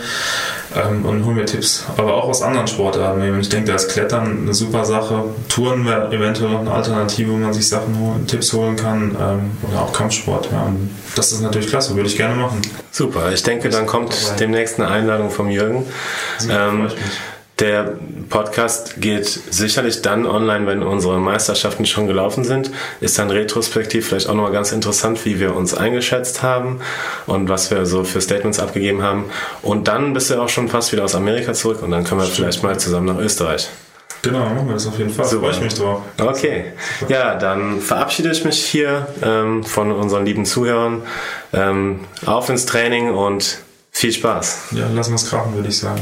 ähm, und hol mir Tipps. Aber auch aus anderen Sportarten. Ich denke, da ist Klettern eine super Sache. Touren wäre eventuell eine Alternative, wo man sich Sachen holen, Tipps holen kann. Ähm, oder auch Kampfsport. Ja. Und das ist natürlich klasse, würde ich gerne machen. Super, ich denke, dann kommt demnächst eine Einladung vom Jürgen. Ja, ähm, der Podcast geht sicherlich dann online, wenn unsere Meisterschaften schon gelaufen sind. Ist dann retrospektiv vielleicht auch nochmal ganz interessant, wie wir uns eingeschätzt haben und was wir so für Statements abgegeben haben. Und dann bist du auch schon fast wieder aus Amerika zurück und dann können wir Stimmt. vielleicht mal zusammen nach Österreich. Genau, machen wir das auf jeden Fall. Super. Freue ich mich drauf. Okay. Ja, dann verabschiede ich mich hier ähm, von unseren lieben Zuhörern. Ähm, auf ins Training und viel Spaß. Ja, lassen wir es krachen, würde ich sagen.